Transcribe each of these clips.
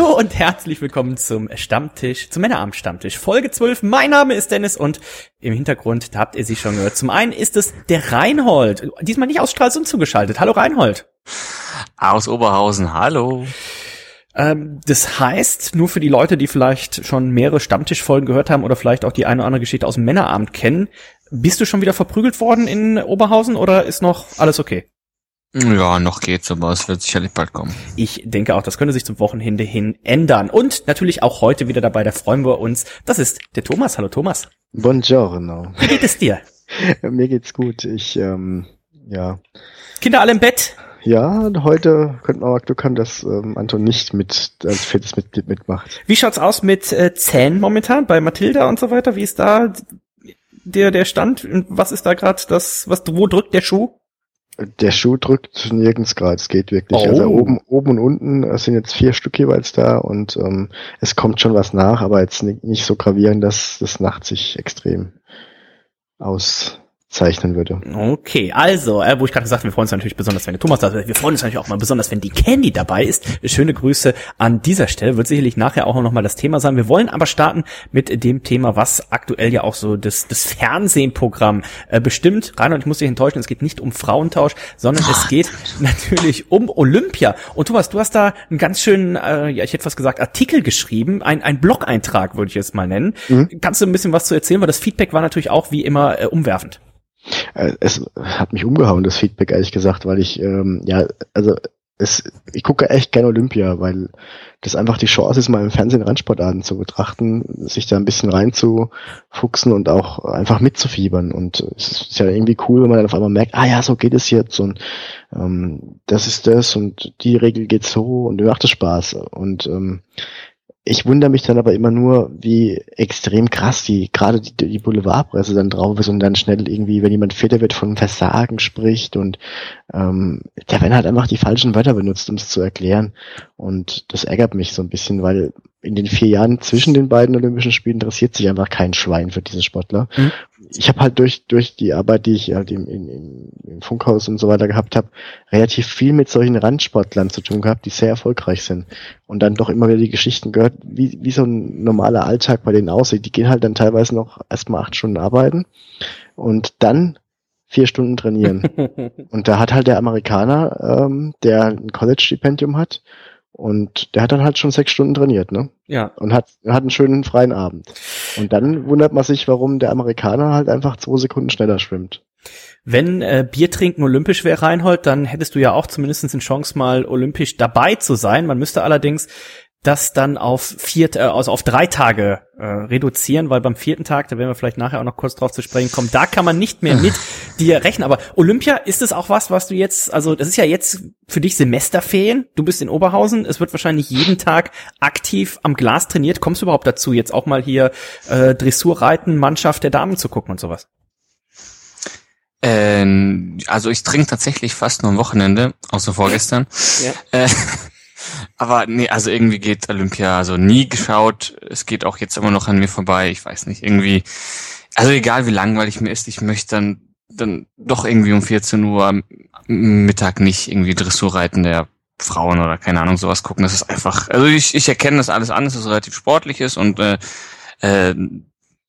Hallo und herzlich willkommen zum Stammtisch, zum Männerabend-Stammtisch, Folge 12. Mein Name ist Dennis und im Hintergrund, da habt ihr sie schon gehört. Zum einen ist es der Reinhold, diesmal nicht aus Stralsund zugeschaltet. Hallo Reinhold. Aus Oberhausen, hallo. Ähm, das heißt, nur für die Leute, die vielleicht schon mehrere Stammtischfolgen gehört haben oder vielleicht auch die eine oder andere Geschichte aus dem Männerabend kennen, bist du schon wieder verprügelt worden in Oberhausen oder ist noch alles okay? Ja, noch geht's, aber es wird sicherlich bald kommen. Ich denke auch, das könnte sich zum Wochenende hin ändern. Und natürlich auch heute wieder dabei, da freuen wir uns. Das ist der Thomas. Hallo Thomas. Buongiorno. Wie geht es dir? Mir geht's gut. Ich, ähm, ja. Kinder alle im Bett? Ja, heute könnte man auch Glück haben, dass ähm, Anton nicht mit als viertes Mitglied mitmacht. Wie schaut's aus mit äh, Zähnen momentan bei Mathilda und so weiter? Wie ist da der der Stand? Was ist da gerade das? Was wo drückt der Schuh? Der Schuh drückt nirgends gerade, es geht wirklich. Oh. Also oben, oben und unten es sind jetzt vier Stück jeweils da und ähm, es kommt schon was nach, aber jetzt nicht, nicht so gravierend, dass das nachts sich extrem auszeichnen würde. Okay, also, äh, wo ich gerade gesagt habe, wir freuen uns natürlich besonders, wenn der Thomas da ist. Wir freuen uns natürlich auch mal besonders, wenn die Candy dabei ist. Schöne Grüße an dieser Stelle. Wird sicherlich nachher auch noch mal das Thema sein. Wir wollen aber starten mit dem Thema, was aktuell ja auch so das, das Fernsehprogramm äh, bestimmt. Reinhard, ich muss dich enttäuschen, es geht nicht um Frauentausch, sondern es geht natürlich um Olympia. Und Thomas, du hast da einen ganz schönen, äh, ja, ich hätte fast gesagt, Artikel geschrieben, ein, ein Blog-Eintrag würde ich es mal nennen. Kannst du ein bisschen was zu erzählen, weil das Feedback war natürlich auch wie immer äh, umwerfend. Äh, Es hat mich umgehauen, das Feedback, ehrlich gesagt, weil ich, ähm, ja, also es, ich gucke echt gerne Olympia, weil das einfach die Chance ist, mal im Fernsehen Randsportarten zu betrachten, sich da ein bisschen reinzufuchsen und auch einfach mitzufiebern. Und es ist ja irgendwie cool, wenn man dann auf einmal merkt, ah ja, so geht es jetzt und ähm, das ist das und die Regel geht so und mir macht es Spaß. Und ähm, ich wundere mich dann aber immer nur, wie extrem krass die, gerade die, die Boulevardpresse dann drauf ist und dann schnell irgendwie, wenn jemand Vierter wird, von Versagen spricht und ähm, da werden halt einfach die falschen Wörter benutzt, um es zu erklären. Und das ärgert mich so ein bisschen, weil in den vier Jahren zwischen den beiden Olympischen Spielen interessiert sich einfach kein Schwein für diese Sportler. Mhm. Ich habe halt durch durch die Arbeit, die ich halt im, im, im, Funkhaus und so weiter gehabt habe, relativ viel mit solchen Randsportlern zu tun gehabt, die sehr erfolgreich sind. Und dann doch immer wieder die Geschichten gehört, wie, wie so ein normaler Alltag bei denen aussieht. Die gehen halt dann teilweise noch erstmal acht Stunden arbeiten und dann vier Stunden trainieren. und da hat halt der Amerikaner, ähm, der ein College-Stipendium hat, und der hat dann halt schon sechs Stunden trainiert, ne? Ja. Und hat, hat einen schönen freien Abend. Und dann wundert man sich, warum der Amerikaner halt einfach zwei Sekunden schneller schwimmt. Wenn äh, Bier trinken olympisch wäre, Reinhold, dann hättest du ja auch zumindest eine Chance, mal olympisch dabei zu sein. Man müsste allerdings das dann auf vier, äh, also auf drei Tage äh, reduzieren, weil beim vierten Tag, da werden wir vielleicht nachher auch noch kurz drauf zu sprechen kommen, da kann man nicht mehr mit dir rechnen. Aber Olympia, ist es auch was, was du jetzt, also das ist ja jetzt für dich Semesterferien, du bist in Oberhausen, es wird wahrscheinlich jeden Tag aktiv am Glas trainiert. Kommst du überhaupt dazu, jetzt auch mal hier äh, Dressurreiten, Mannschaft der Damen zu gucken und sowas? Ähm, also ich trinke tatsächlich fast nur am Wochenende, außer vorgestern. Ja. Äh, aber nee, also irgendwie geht Olympia also nie geschaut. Es geht auch jetzt immer noch an mir vorbei. Ich weiß nicht, irgendwie, also egal wie langweilig mir ist, ich möchte dann, dann doch irgendwie um 14 Uhr Mittag nicht irgendwie Dressurreiten der Frauen oder keine Ahnung sowas gucken. Das ist einfach, also ich, ich erkenne das alles an, dass es relativ sportlich ist und äh, äh,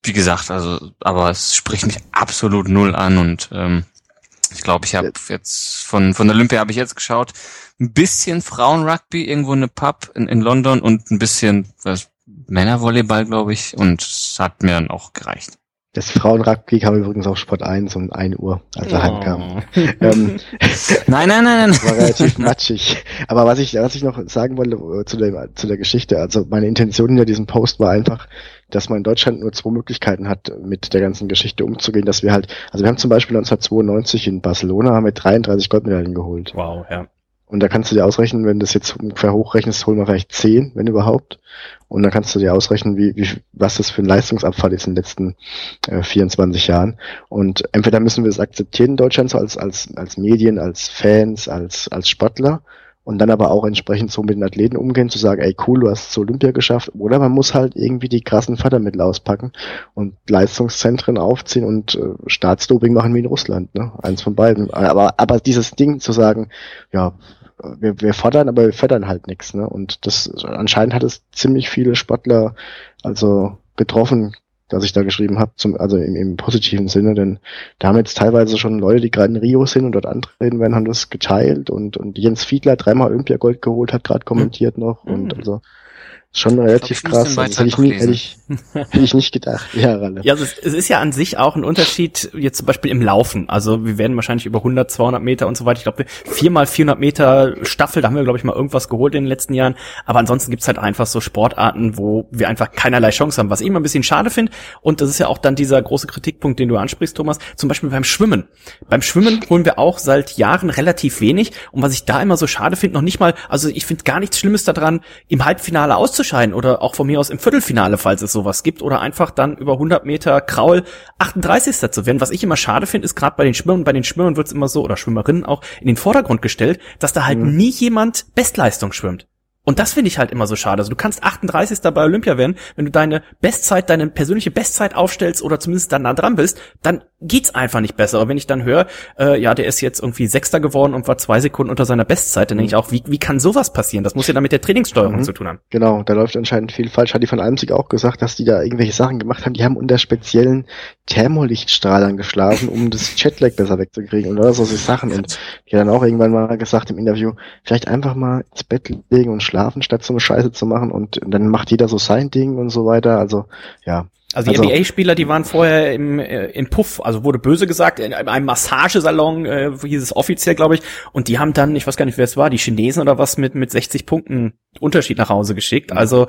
wie gesagt, also, aber es spricht mich absolut null an und ähm, ich glaube, ich habe jetzt. von von Olympia habe ich jetzt geschaut, ein bisschen Frauenrugby irgendwo in eine Pub in, in London und ein bisschen was, Männervolleyball, glaube ich, und es hat mir dann auch gereicht. Das Frauenrugby kam übrigens auf Sport 1 um 1 Uhr, als er Oh. heimkam. Ähm, Nein, nein, nein, nein. war relativ matschig. Aber was ich, was ich noch sagen wollte äh, zu der, zu der Geschichte, also meine Intention hinter diesem Post war einfach, dass man in Deutschland nur zwei Möglichkeiten hat, mit der ganzen Geschichte umzugehen, dass wir halt, also wir haben zum Beispiel 1992 in Barcelona haben wir 33 Goldmedaillen geholt. Wow, ja. Und da kannst du dir ausrechnen, wenn du das jetzt ungefähr hochrechnest, holen wir vielleicht 10, wenn überhaupt. Und dann kannst du dir ausrechnen, wie, wie, was das für ein Leistungsabfall ist in den letzten äh, 24 Jahren. Und entweder müssen wir das akzeptieren in Deutschland so als, als, als Medien, als Fans, als, als Sportler und dann aber auch entsprechend so mit den Athleten umgehen, zu sagen, ey cool, du hast es zur Olympia geschafft. Oder man muss halt irgendwie die krassen Fördermittel auspacken und Leistungszentren aufziehen und äh, Staatsdoping machen wie in Russland, ne? Eins von beiden. Aber, aber dieses Ding zu sagen, ja, wir, wir fordern, aber wir fördern halt nichts. Ne? Und das anscheinend hat es ziemlich viele Sportler also getroffen, dass ich da geschrieben habe, zum, also im, im positiven Sinne, denn da haben jetzt teilweise schon Leute, die gerade in Rio sind und dort antreten werden, haben das geteilt und, und Jens Fiedler dreimal Olympiagold geholt, hat gerade kommentiert mhm. noch und also schon relativ glaub, krass. Das hätte ich, nie, hätte, ich, hätte ich nicht gedacht. Ja, Ralle. ja also es, es, ist ja an sich auch ein Unterschied, jetzt zum Beispiel im Laufen. Also wir werden wahrscheinlich über 100, 200 Meter und so weiter. Ich glaube, viermal 400 Meter Staffel, da haben wir, glaube ich, mal irgendwas geholt in den letzten Jahren. Aber ansonsten gibt's halt einfach so Sportarten, wo wir einfach keinerlei Chance haben, was ich immer ein bisschen schade finde. Und das ist ja auch dann dieser große Kritikpunkt, den du ansprichst, Thomas. Zum Beispiel beim Schwimmen. Beim Schwimmen holen wir auch seit Jahren relativ wenig. Und was ich da immer so schade finde, noch nicht mal, also ich finde gar nichts Schlimmes daran, im Halbfinale auszuscheiden oder auch von mir aus im Viertelfinale, falls es sowas gibt, oder einfach dann über 100 Meter Kraul 38. zu werden. Was ich immer schade finde, ist gerade bei den Schwimmern, bei den Schwimmern wird es immer so, oder Schwimmerinnen auch, in den Vordergrund gestellt, dass da halt mhm. nie jemand Bestleistung schwimmt. Und das finde ich halt immer so schade. Also du kannst 38. bei Olympia werden, wenn du deine Bestzeit, deine persönliche Bestzeit aufstellst oder zumindest dann nah dran bist, dann geht's einfach nicht besser. Aber wenn ich dann höre, äh, ja, der ist jetzt irgendwie Sechster geworden und war zwei Sekunden unter seiner Bestzeit, dann denke ich auch, wie, wie kann sowas passieren? Das muss ja dann mit der Trainingssteuerung mhm. zu tun haben. Genau, da läuft anscheinend viel falsch. Hat die von Almsig auch gesagt, dass die da irgendwelche Sachen gemacht haben. Die haben unter speziellen Thermolichtstrahlern geschlafen, um das Chatlag besser wegzukriegen oder so Sachen. Und die hat dann auch irgendwann mal gesagt im Interview, vielleicht einfach mal ins Bett legen und schlafen, statt so eine Scheiße zu machen und dann macht jeder so sein Ding und so weiter. Also ja. Also die also, NBA-Spieler, die waren vorher im, äh, im Puff, also wurde böse gesagt, in einem Massagesalon, äh, hieß es offiziell, glaube ich, und die haben dann, ich weiß gar nicht, wer es war, die Chinesen oder was mit mit 60 Punkten Unterschied nach Hause geschickt. Also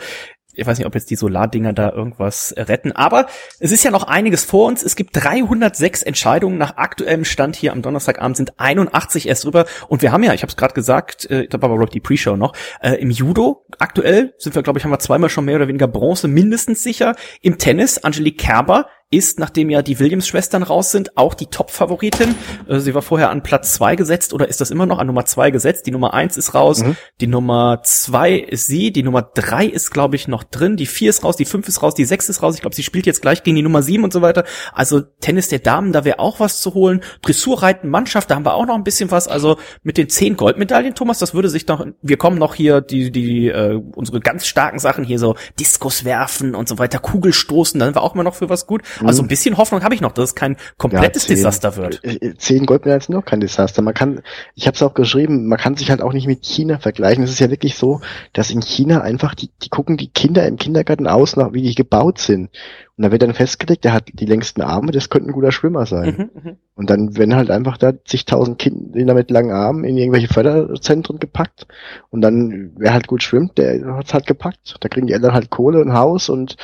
ich weiß nicht, ob jetzt die Solardinger da irgendwas retten, aber es ist ja noch einiges vor uns. Es gibt 306 Entscheidungen nach aktuellem Stand hier am Donnerstagabend sind 81 erst drüber und wir haben ja, ich habe es gerade gesagt, äh, da war aber die Pre-Show noch, äh, im Judo aktuell sind wir, glaube ich, haben wir zweimal schon mehr oder weniger Bronze mindestens sicher. Im Tennis Angelique Kerber ist, nachdem ja die Williams-Schwestern raus sind, auch die Top-Favoritin. Äh, sie war vorher an Platz zwei gesetzt oder ist das immer noch an Nummer zwei gesetzt? Die Nummer eins ist raus, mhm. die Nummer zwei ist sie, die Nummer drei ist, glaube ich, noch drin, die vier ist raus, die fünf ist raus, die sechs ist raus. Ich glaube, sie spielt jetzt gleich gegen die Nummer sieben und so weiter. Also Tennis der Damen, da wäre auch was zu holen. Dressurreiten, Mannschaft, da haben wir auch noch ein bisschen was. Also mit den zehn Goldmedaillen, Thomas, das würde sich noch, wir kommen noch hier, die, die, äh, unsere ganz starken Sachen hier so Diskus werfen und so weiter, Kugelstoßen, da sind wir auch immer noch für was gut. Also ein bisschen Hoffnung habe ich noch, dass es kein komplettes ja, zehn, Desaster wird. Äh, äh, zehn Goldmedaillen sind noch kein Desaster. Man kann, ich habe es auch geschrieben, man kann sich halt auch nicht mit China vergleichen. Es ist ja wirklich so, dass in China einfach die, die gucken die Kinder im Kindergarten aus, nach wie die gebaut sind. Und da wird dann festgelegt, der hat die längsten Arme, das könnte ein guter Schwimmer sein. Mhm, mhm. und dann werden halt einfach da zigtausend Kinder mit langen Armen in irgendwelche Förderzentren gepackt. Und dann, wer halt gut schwimmt, der hat's halt gepackt. Da kriegen die Eltern halt Kohle, ein Haus und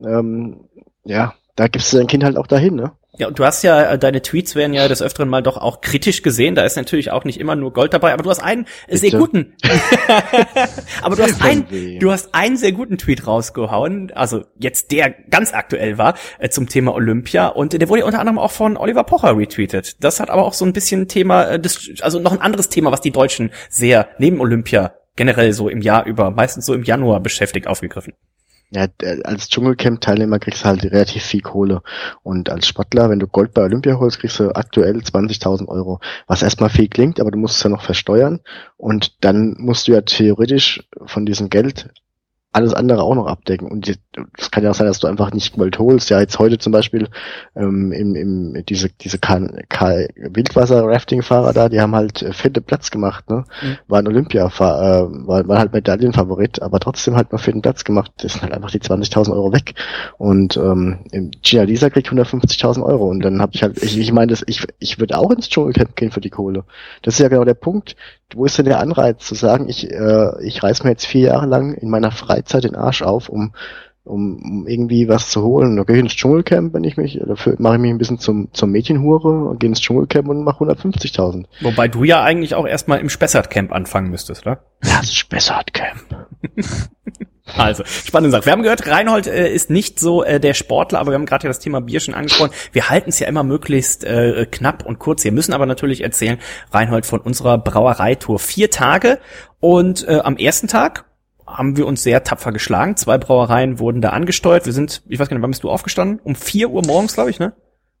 ähm, ja, da gibst du dein Kind halt auch dahin, ne? Ja, und du hast ja, äh, deine Tweets werden ja des Öfteren mal doch auch kritisch gesehen. Da ist natürlich auch nicht immer nur Gold dabei, aber du hast einen Bitte? sehr guten. aber du hast einen, du hast einen sehr guten Tweet rausgehauen, also jetzt der ganz aktuell war, äh, zum Thema Olympia. Und der wurde ja unter anderem auch von Oliver Pocher retweetet. Das hat aber auch so ein bisschen Thema, äh, des, also noch ein anderes Thema, was die Deutschen sehr neben Olympia generell so im Jahr über, meistens so im Januar beschäftigt, aufgegriffen. Ja, als Dschungelcamp-Teilnehmer kriegst du halt relativ viel Kohle. Und als Sportler, wenn du Gold bei Olympia holst, kriegst du aktuell 20.000 Euro. Was erstmal viel klingt, aber du musst es ja noch versteuern. Und dann musst du ja theoretisch von diesem Geld alles andere auch noch abdecken. Und es kann ja auch sein, dass du einfach nicht Gold holst. Ja, jetzt heute zum Beispiel ähm, im, im, diese, diese Wildwasser-Rafting-Fahrer da, die haben halt äh, fette Platz gemacht, ne? Mhm. Waren Olympia, äh, war, war halt Medaillenfavorit, aber trotzdem halt mal fetten Platz gemacht. Das sind halt einfach die 20.000 Euro weg. Und ähm, Gina Lisa kriegt 150.000 Euro. Und dann habe ich halt, ich, ich meine, ich, ich würde auch ins Dschungelcamp gehen für die Kohle. Das ist ja genau der Punkt wo ist denn der Anreiz zu sagen, ich, äh, ich reiß mir jetzt vier Jahre lang in meiner Freizeit den Arsch auf, um, um, um irgendwie was zu holen. Da gehe ich ins Dschungelcamp, wenn ich mich, dafür mache ich mich ein bisschen zum, zum Mädchenhure und gehe ins Dschungelcamp und mache 150.000. Wobei du ja eigentlich auch erstmal im Spessart-Camp anfangen müsstest, oder? Das Spessart-Camp. Also, spannende Sache. Wir haben gehört, Reinhold äh, ist nicht so äh, der Sportler, aber wir haben gerade ja das Thema Bier schon angesprochen. Wir halten es ja immer möglichst äh, knapp und kurz. Wir müssen aber natürlich erzählen, Reinhold, von unserer Brauereitour. Vier Tage und äh, am ersten Tag haben wir uns sehr tapfer geschlagen. Zwei Brauereien wurden da angesteuert. Wir sind, ich weiß gar nicht, wann bist du aufgestanden? Um vier Uhr morgens, glaube ich, ne?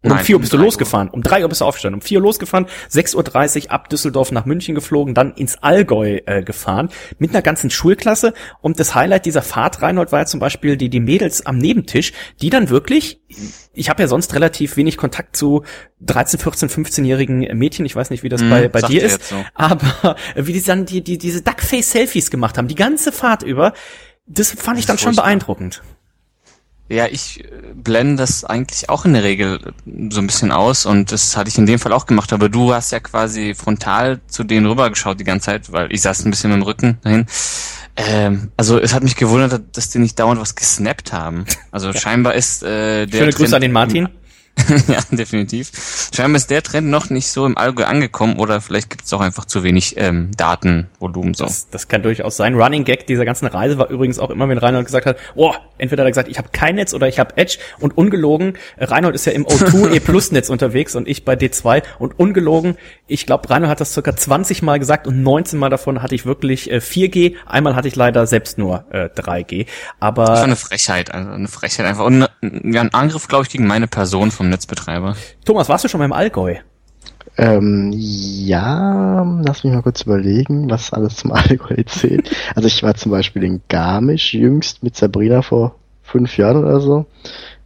Und um Nein, 4 Uhr um bist du 3 Uhr. losgefahren. Um 3 Uhr bist du aufgestanden. Um 4 Uhr losgefahren, 6.30 Uhr ab Düsseldorf nach München geflogen, dann ins Allgäu äh, gefahren mit einer ganzen Schulklasse. Und das Highlight dieser Fahrt, Reinhold, war ja zum Beispiel die, die Mädels am Nebentisch, die dann wirklich, ich habe ja sonst relativ wenig Kontakt zu 13, 14, 15-jährigen Mädchen. Ich weiß nicht, wie das Hm, bei, bei dir ist. so. Aber wie die dann die, die, diese Duckface-Selfies gemacht haben, die ganze Fahrt über, das fand ich dann schon Furchtbar. beeindruckend. Ja, ich äh, blende das eigentlich auch in der Regel äh, so ein bisschen aus und das hatte ich in dem Fall auch gemacht, aber du hast ja quasi frontal zu denen rübergeschaut die ganze Zeit, weil ich saß ein bisschen mit dem Rücken dahin. Ähm, also es hat mich gewundert, dass die nicht dauernd was gesnappt haben. Also scheinbar ist äh, der Schöne Grüße an den Martin. ja, definitiv. Scheinbar ist der Trend noch nicht so im Allgäu angekommen oder vielleicht gibt es auch einfach zu wenig ähm, Datenvolumen so. Das, das kann durchaus sein. Running Gag dieser ganzen Reise war übrigens auch immer, wenn Reinhold gesagt hat, oh, entweder hat er gesagt, ich habe kein Netz oder ich habe Edge und ungelogen, äh, Reinhold ist ja im O2 E Plus Netz unterwegs und ich bei D2 und ungelogen, ich glaube, Reinhold hat das circa 20 Mal gesagt und 19 Mal davon hatte ich wirklich äh, 4G, einmal hatte ich leider selbst nur äh, 3G, Das war aber eine Frechheit, also eine Frechheit einfach. Und äh, ja, ein Angriff, glaube ich, gegen meine Person vom Netzbetreiber. Thomas, warst du schon mal im Allgäu? Ähm, ja, lass mich mal kurz überlegen, was alles zum Allgäu zählt. Also ich war zum Beispiel in Garmisch jüngst mit Sabrina vor fünf Jahren oder so.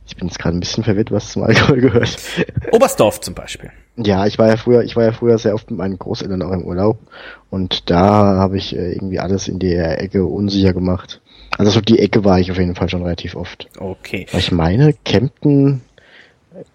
Ich bin jetzt gerade ein bisschen verwirrt, was zum Allgäu gehört. Oberstdorf zum Beispiel. Ja, ich war ja früher, ich war ja früher sehr oft mit meinen Großeltern auch im Urlaub und da habe ich äh, irgendwie alles in der Ecke unsicher gemacht. Also so die Ecke war ich auf jeden Fall schon relativ oft. Okay. Aber ich meine, Kempten,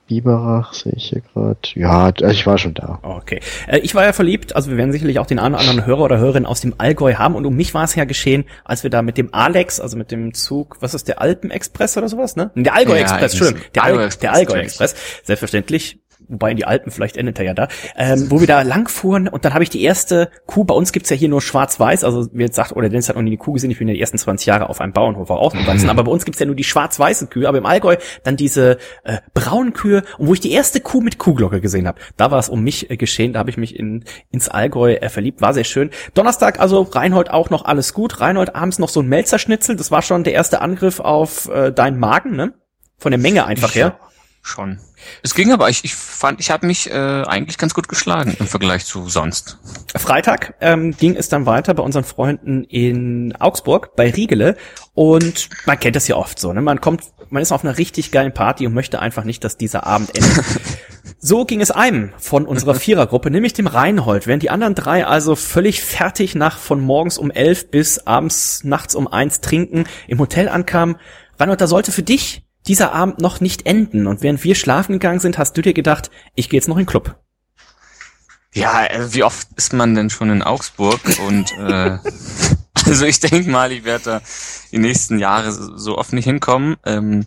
Biberach sehe ich hier gerade. Ja, also ich war schon da. Okay. Äh, ich war ja verliebt, also wir werden sicherlich auch den einen oder anderen Hörer oder Hörerin aus dem Allgäu haben und um mich war es ja geschehen, als wir da mit dem Alex, also mit dem Zug, was ist der Alpen-Express oder sowas, ne? Der Allgäu-Express, Ja, Entschuldigung, der, Allgäu Allgäu Express, der Allgäu-Express, selbstverständlich. Wobei in die Alpen, vielleicht endet er ja da, ähm, wo wir da lang fuhren und dann habe ich die erste Kuh, bei uns gibt's ja hier nur schwarz-weiß, also wie jetzt sagt, oder Dennis hat noch nie eine Kuh gesehen, ich bin ja die ersten 20 Jahre auf einem Bauernhof auch aufgewachsen, aber bei uns gibt's ja nur die schwarz-weißen Kühe, aber im Allgäu dann diese äh, braunen Kühe und wo ich die erste Kuh mit Kuhglocke gesehen habe, da war es um mich äh, geschehen, da habe ich mich in, ins Allgäu äh, verliebt, war sehr schön. Donnerstag also Reinhold auch noch alles gut, Reinhold abends noch so ein Melzerschnitzel, das war schon der erste Angriff auf äh, deinen Magen, ne? Von der Menge einfach her. Schon. Es ging aber, ich, ich fand, ich habe mich äh, eigentlich ganz gut geschlagen im Vergleich zu sonst. Freitag ähm, ging es dann weiter bei unseren Freunden in Augsburg bei Riegele und man kennt das ja oft so, ne? Man kommt, man ist auf einer richtig geilen Party und möchte einfach nicht, dass dieser Abend endet. So ging es einem von unserer Vierergruppe, nämlich dem Reinhold. Während die anderen drei also völlig fertig nach von morgens um elf bis abends nachts um eins trinken im Hotel ankamen, Reinhold, da sollte für dich dieser Abend noch nicht enden. Und während wir schlafen gegangen sind, hast du dir gedacht, ich gehe jetzt noch in den Club. Ja, äh, wie oft ist man denn schon in Augsburg? Und äh, also ich denke mal, ich werde da die nächsten Jahre so oft nicht hinkommen. Ähm,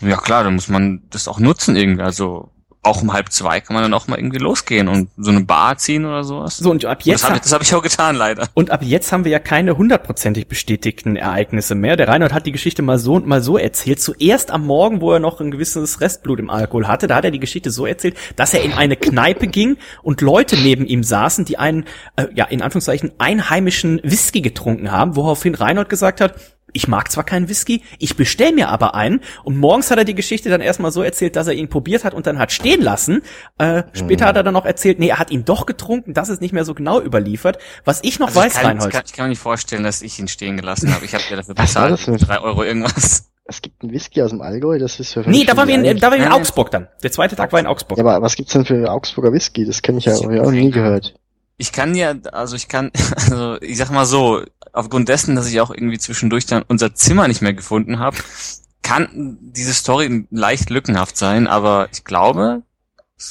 ja klar, dann muss man das auch nutzen irgendwie. Also auch um halb zwei kann man dann auch mal irgendwie losgehen und so eine Bar ziehen oder sowas. So, und ab Und jetzt das habe ich, hab ich auch getan, leider. Und ab jetzt haben wir ja keine hundertprozentig bestätigten Ereignisse mehr. Der Reinhold hat die Geschichte mal so und mal so erzählt. Zuerst am Morgen, wo er noch ein gewisses Restblut im Alkohol hatte, da hat er die Geschichte so erzählt, dass er in eine Kneipe ging und Leute neben ihm saßen, die einen, äh, ja, in Anführungszeichen, einheimischen Whisky getrunken haben, woraufhin Reinhold gesagt hat, ich mag zwar keinen Whisky, ich bestell mir aber einen. Und morgens hat er die Geschichte dann erstmal so erzählt, dass er ihn probiert hat und dann hat stehen lassen. Äh, später hat er dann noch erzählt, nee, er hat ihn doch getrunken, das ist nicht mehr so genau überliefert. Was ich noch Also weiß, ich, kann, Reinhold. ich, kann, ich kann mir nicht vorstellen, dass ich ihn stehen gelassen habe. Ich habe ja dafür bezahlt, drei Euro irgendwas. Es gibt einen Whisky aus dem Allgäu, das ist für Nee, da waren wir in, da waren wir in. Augsburg dann. Der zweite Tag war in Augsburg. Ja, aber was gibt's denn für Augsburger Whisky? Das kenne ich ja, ich auch noch nie gehört. Ich kann ja, also ich kann, also ich sag mal so, aufgrund dessen, dass ich auch irgendwie zwischendurch dann unser Zimmer nicht mehr gefunden habe, kann diese Story leicht lückenhaft sein, aber ich glaube.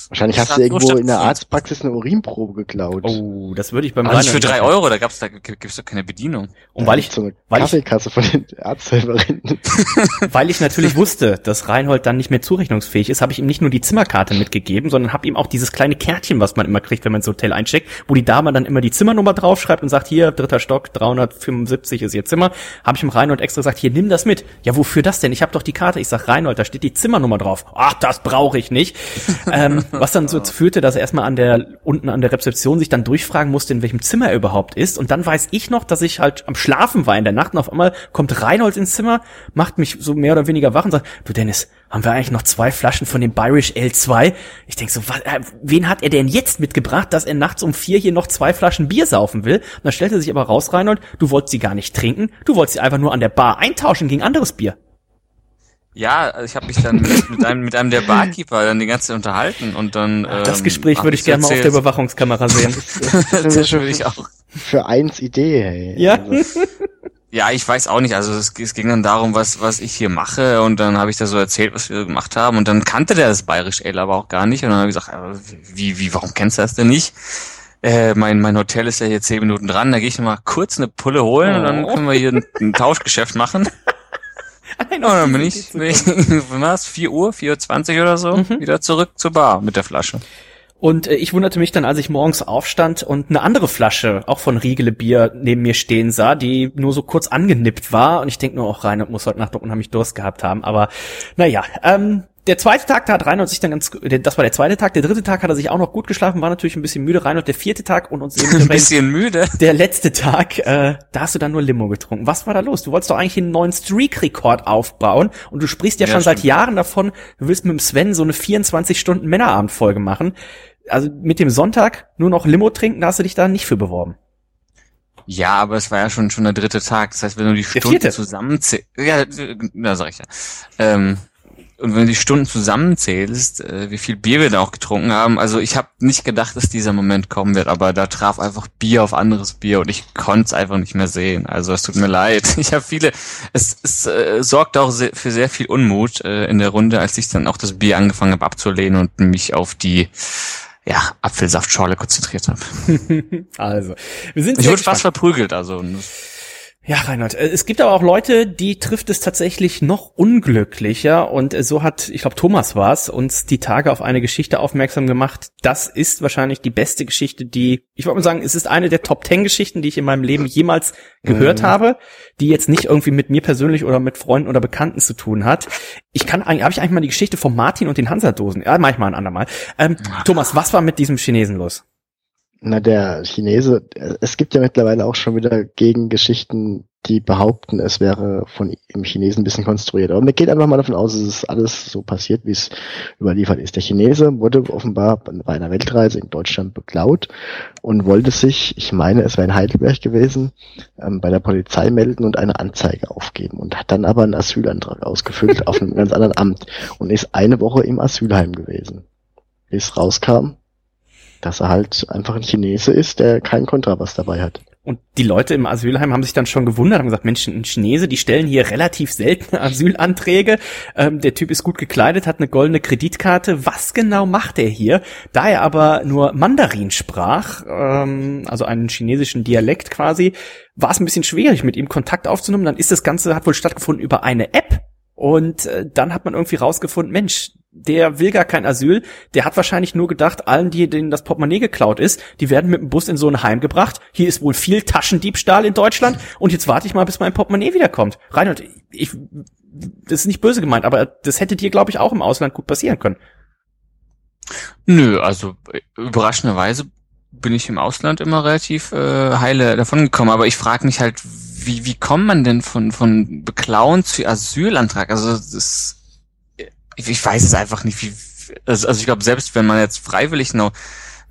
Wahrscheinlich hast hat du irgendwo in der. Arztpraxis eine Urinprobe geklaut. Oh, das würde ich beim Aber nicht für drei Euro, da gab's da gibt's doch keine Bedienung. Und weil ich, so eine weil ich- Kaffeekasse von den Arzthelferinnen. weil ich natürlich wusste, dass Reinhold dann nicht mehr zurechnungsfähig ist, habe ich ihm nicht nur die Zimmerkarte mitgegeben, sondern habe ihm auch dieses kleine Kärtchen, was man immer kriegt, wenn man ins Hotel eincheckt, wo die Dame dann immer die Zimmernummer draufschreibt und sagt, hier, dritter Stock, 375 ist ihr Zimmer, habe ich ihm Reinhold extra gesagt, hier, nimm das mit. Ja, wofür das denn? Ich habe doch die Karte. Ich sag, Reinhold, da steht die Zimmernummer drauf. Ach, das brauche ich nicht. ähm, was dann so führte, dass er erstmal an der, unten an der Rezeption sich dann durchfragen musste, in welchem Zimmer er überhaupt ist. Und dann weiß ich noch, dass ich halt am Schlafen war in der Nacht und auf einmal kommt Reinhold ins Zimmer, macht mich so mehr oder weniger wach und sagt, du Dennis, haben wir eigentlich noch zwei Flaschen von dem Bayerish L2? Ich denk so, was, äh, wen hat er denn jetzt mitgebracht, dass er nachts um vier hier noch zwei Flaschen Bier saufen will? Und dann stellte sich aber raus, Reinhold, du wolltest sie gar nicht trinken, du wolltest sie einfach nur an der Bar eintauschen gegen anderes Bier. Ja, also ich habe mich dann mit, mit, einem, mit einem der Barkeeper dann die ganze Zeit unterhalten und dann. Ähm, das Gespräch würde ich gerne mal auf der Überwachungskamera sehen. das ist schon ich auch. Für eins Idee, hey. Ja. Also. Ja, ich weiß auch nicht. Also es, es, ging dann darum, was was ich hier mache und dann habe ich da so erzählt, was wir gemacht haben und dann kannte der das Bayerisch Ale aber auch gar nicht und dann habe ich gesagt, wie wie warum kennst du das denn nicht? Äh, mein mein Hotel ist ja hier zehn Minuten dran, da gehe ich mal kurz eine Pulle holen oh. und dann oh. können wir hier ein, ein Tauschgeschäft machen. Nein, und dann bin ich, bin ich was, 4 Uhr, 4.20 Uhr oder so, mhm. wieder zurück zur Bar mit der Flasche. Und äh, ich wunderte mich dann, als ich morgens aufstand und eine andere Flasche, auch von Riegele Bier, neben mir stehen sah, die nur so kurz angenippt war. Und ich denke nur auch rein und muss heute Nacht noch unheimlich Durst gehabt haben. Aber naja, ähm, der zweite Tag, da hat Reinhold sich dann ganz, das war der zweite Tag, der dritte Tag hat er sich auch noch gut geschlafen, war natürlich ein bisschen müde, Reinhold, der vierte Tag und uns eben ein bisschen müde. Der letzte Tag, äh, da hast du dann nur Limo getrunken. Was war da los? Du wolltest doch eigentlich einen neuen Streak-Rekord aufbauen und du sprichst ja, ja schon stimmt. seit Jahren davon, du willst mit dem Sven so eine 24 Stunden Männerabendfolge machen. Also mit dem Sonntag nur noch Limo trinken, da hast du dich da nicht für beworben. Ja, aber es war ja schon schon der dritte Tag. Das heißt, wenn du die Stunden zusammenzählst, ja, da sag ich ja. Ähm, und wenn du die Stunden zusammenzählst, äh, wie viel Bier wir da auch getrunken haben, also ich habe nicht gedacht, dass dieser Moment kommen wird, aber da traf einfach Bier auf anderes Bier und ich konnte es einfach nicht mehr sehen. Also es tut mir leid. Ich habe viele, es, es äh, sorgt auch sehr, für sehr viel Unmut äh, in der Runde, als ich dann auch das Bier angefangen habe abzulehnen und mich auf die ja, Apfelsaftschorle konzentriert habe. also, wir sind Ich wurde fast verprügelt, also. Ja, Reinhard, äh, es gibt aber auch Leute, die trifft es tatsächlich noch unglücklicher und äh, so hat, ich glaube, Thomas war es, uns die Tage auf eine Geschichte aufmerksam gemacht. Das ist wahrscheinlich die beste Geschichte, die, ich wollte mal sagen, es ist eine der Top Ten Geschichten, die ich in meinem Leben jemals gehört mhm. habe, die jetzt nicht irgendwie mit mir persönlich oder mit Freunden oder Bekannten zu tun hat. Ich kann eigentlich, habe ich eigentlich mal die Geschichte von Martin und den Hansadosen? Ja, manchmal ein andermal. Ähm, Thomas, was war mit diesem Chinesen los? Na, der Chinese, es gibt ja mittlerweile auch schon wieder Gegengeschichten, die behaupten, es wäre von im Chinesen ein bisschen konstruiert. Aber mir geht einfach mal davon aus, es ist alles so passiert, wie es überliefert ist. Der Chinese wurde offenbar bei einer Weltreise in Deutschland beklaut und wollte sich, ich meine, es wäre in Heidelberg gewesen, ähm, bei der Polizei melden und eine Anzeige aufgeben und hat dann aber einen Asylantrag ausgefüllt auf einem ganz anderen Amt und ist eine Woche im Asylheim gewesen. Bis rauskam, dass er halt einfach ein Chinese ist, der keinen Kontrabass dabei hat. Und die Leute im Asylheim haben sich dann schon gewundert, haben gesagt, Mensch, ein Chinese, die stellen hier relativ seltene Asylanträge. Ähm, der Typ ist gut gekleidet, hat eine goldene Kreditkarte. Was genau macht er hier? Da er aber nur Mandarin sprach, ähm, also einen chinesischen Dialekt quasi, war es ein bisschen schwierig, mit ihm Kontakt aufzunehmen. Dann ist das Ganze, hat wohl stattgefunden über eine App. Und äh, dann hat man irgendwie rausgefunden, Mensch, der will gar kein Asyl, der hat wahrscheinlich nur gedacht, allen, die denen das Portemonnaie geklaut ist, die werden mit dem Bus in so ein Heim gebracht. Hier ist wohl viel Taschendiebstahl in Deutschland und jetzt warte ich mal, bis mein Portemonnaie wiederkommt. Reinhold, ich, das ist nicht böse gemeint, aber das hätte dir, glaube ich, auch im Ausland gut passieren können. Nö, also überraschenderweise bin ich im Ausland immer relativ äh, heile davon gekommen, aber ich frage mich halt, wie, wie kommt man denn von, von Beklauen zu Asylantrag? Also das ich, ich weiß es einfach nicht, wie, also, also ich glaube, selbst wenn man jetzt freiwillig noch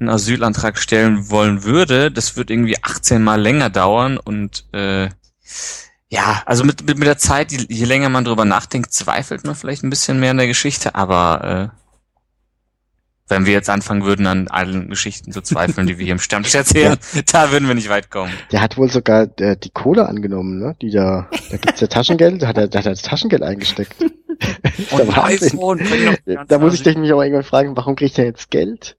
einen Asylantrag stellen wollen würde, das wird irgendwie 18 Mal länger dauern und äh, ja, also mit, mit, mit der Zeit, je, je länger man drüber nachdenkt, zweifelt man vielleicht ein bisschen mehr in der Geschichte, aber äh, wenn wir jetzt anfangen würden, an allen Geschichten zu zweifeln, die wir hier im Stammtisch erzählen, ja. da würden wir nicht weit kommen. Der hat wohl sogar der, die Kohle angenommen, ne? Die da, da gibt's ja Taschengeld, da hat er, da hat er das Taschengeld eingesteckt. Und iPhone, da muss ich dich mich auch irgendwann fragen, warum kriegt er jetzt Geld?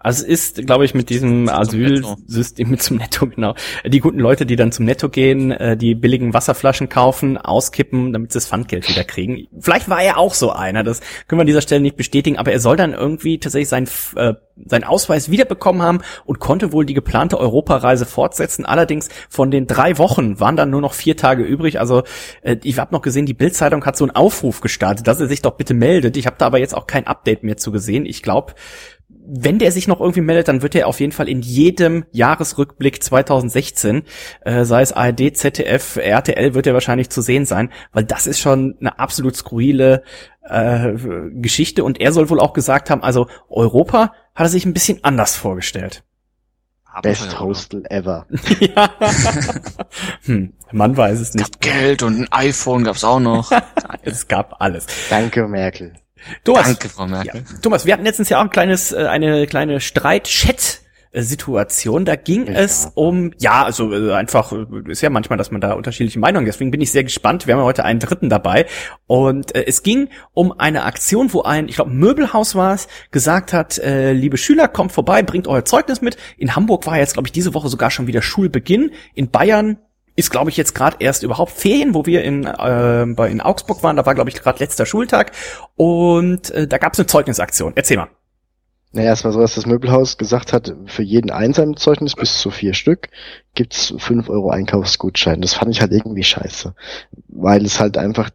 Also es ist, glaube ich, mit diesem Asylsystem mit zum Netto, genau. Die guten Leute, die dann zum Netto gehen, äh, die billigen Wasserflaschen kaufen, auskippen, damit sie das Pfandgeld wieder kriegen. Vielleicht war er auch so einer, das können wir an dieser Stelle nicht bestätigen, aber er soll dann irgendwie tatsächlich sein, äh, seinen Ausweis wiederbekommen haben und konnte wohl die geplante Europareise fortsetzen. Allerdings von den drei Wochen waren dann nur noch vier Tage übrig. Also äh, ich habe noch gesehen, die Bildzeitung hat so einen Aufruf gestartet, dass er sich doch bitte meldet. Ich habe da aber jetzt auch kein Update mehr zu gesehen. Ich glaube, wenn der sich noch irgendwie meldet, dann wird er auf jeden Fall in jedem Jahresrückblick 2016, äh, sei es ARD, ZDF, RTL, wird er wahrscheinlich zu sehen sein, weil das ist schon eine absolut skurrile äh, Geschichte. Und er soll wohl auch gesagt haben, also Europa hat er sich ein bisschen anders vorgestellt. Best Hostel ever. ja. hm, man weiß es nicht. Gab Geld und ein iPhone gab's auch noch. es gab alles. Danke, Merkel. Thomas, Danke, Frau Merkel. Ja, Thomas, wir hatten letztens ja auch ein kleines, äh, eine kleine Streit-Chat Situation. Da ging ja. es um, ja, also äh, einfach, äh, ist ja manchmal, dass man da unterschiedliche Meinungen, deswegen bin ich sehr gespannt. Wir haben ja heute einen Dritten dabei. Und äh, es ging um eine Aktion, wo ein, ich glaube, Möbelhaus war es, gesagt hat, äh, liebe Schüler, kommt vorbei, bringt euer Zeugnis mit. In Hamburg war jetzt, glaube ich, diese Woche sogar schon wieder Schulbeginn. In Bayern ist, glaube ich, jetzt gerade erst überhaupt Ferien, wo wir in, äh, in Augsburg waren. Da war, glaube ich, gerade letzter Schultag. Und äh, da gab es eine Zeugnisaktion. Erzähl mal. Naja, war so, dass das Möbelhaus gesagt hat, für jeden Einzelzeugnis bis zu vier Stück gibt's fünf Euro Einkaufsgutschein. Das fand ich halt irgendwie scheiße. Weil es halt einfach,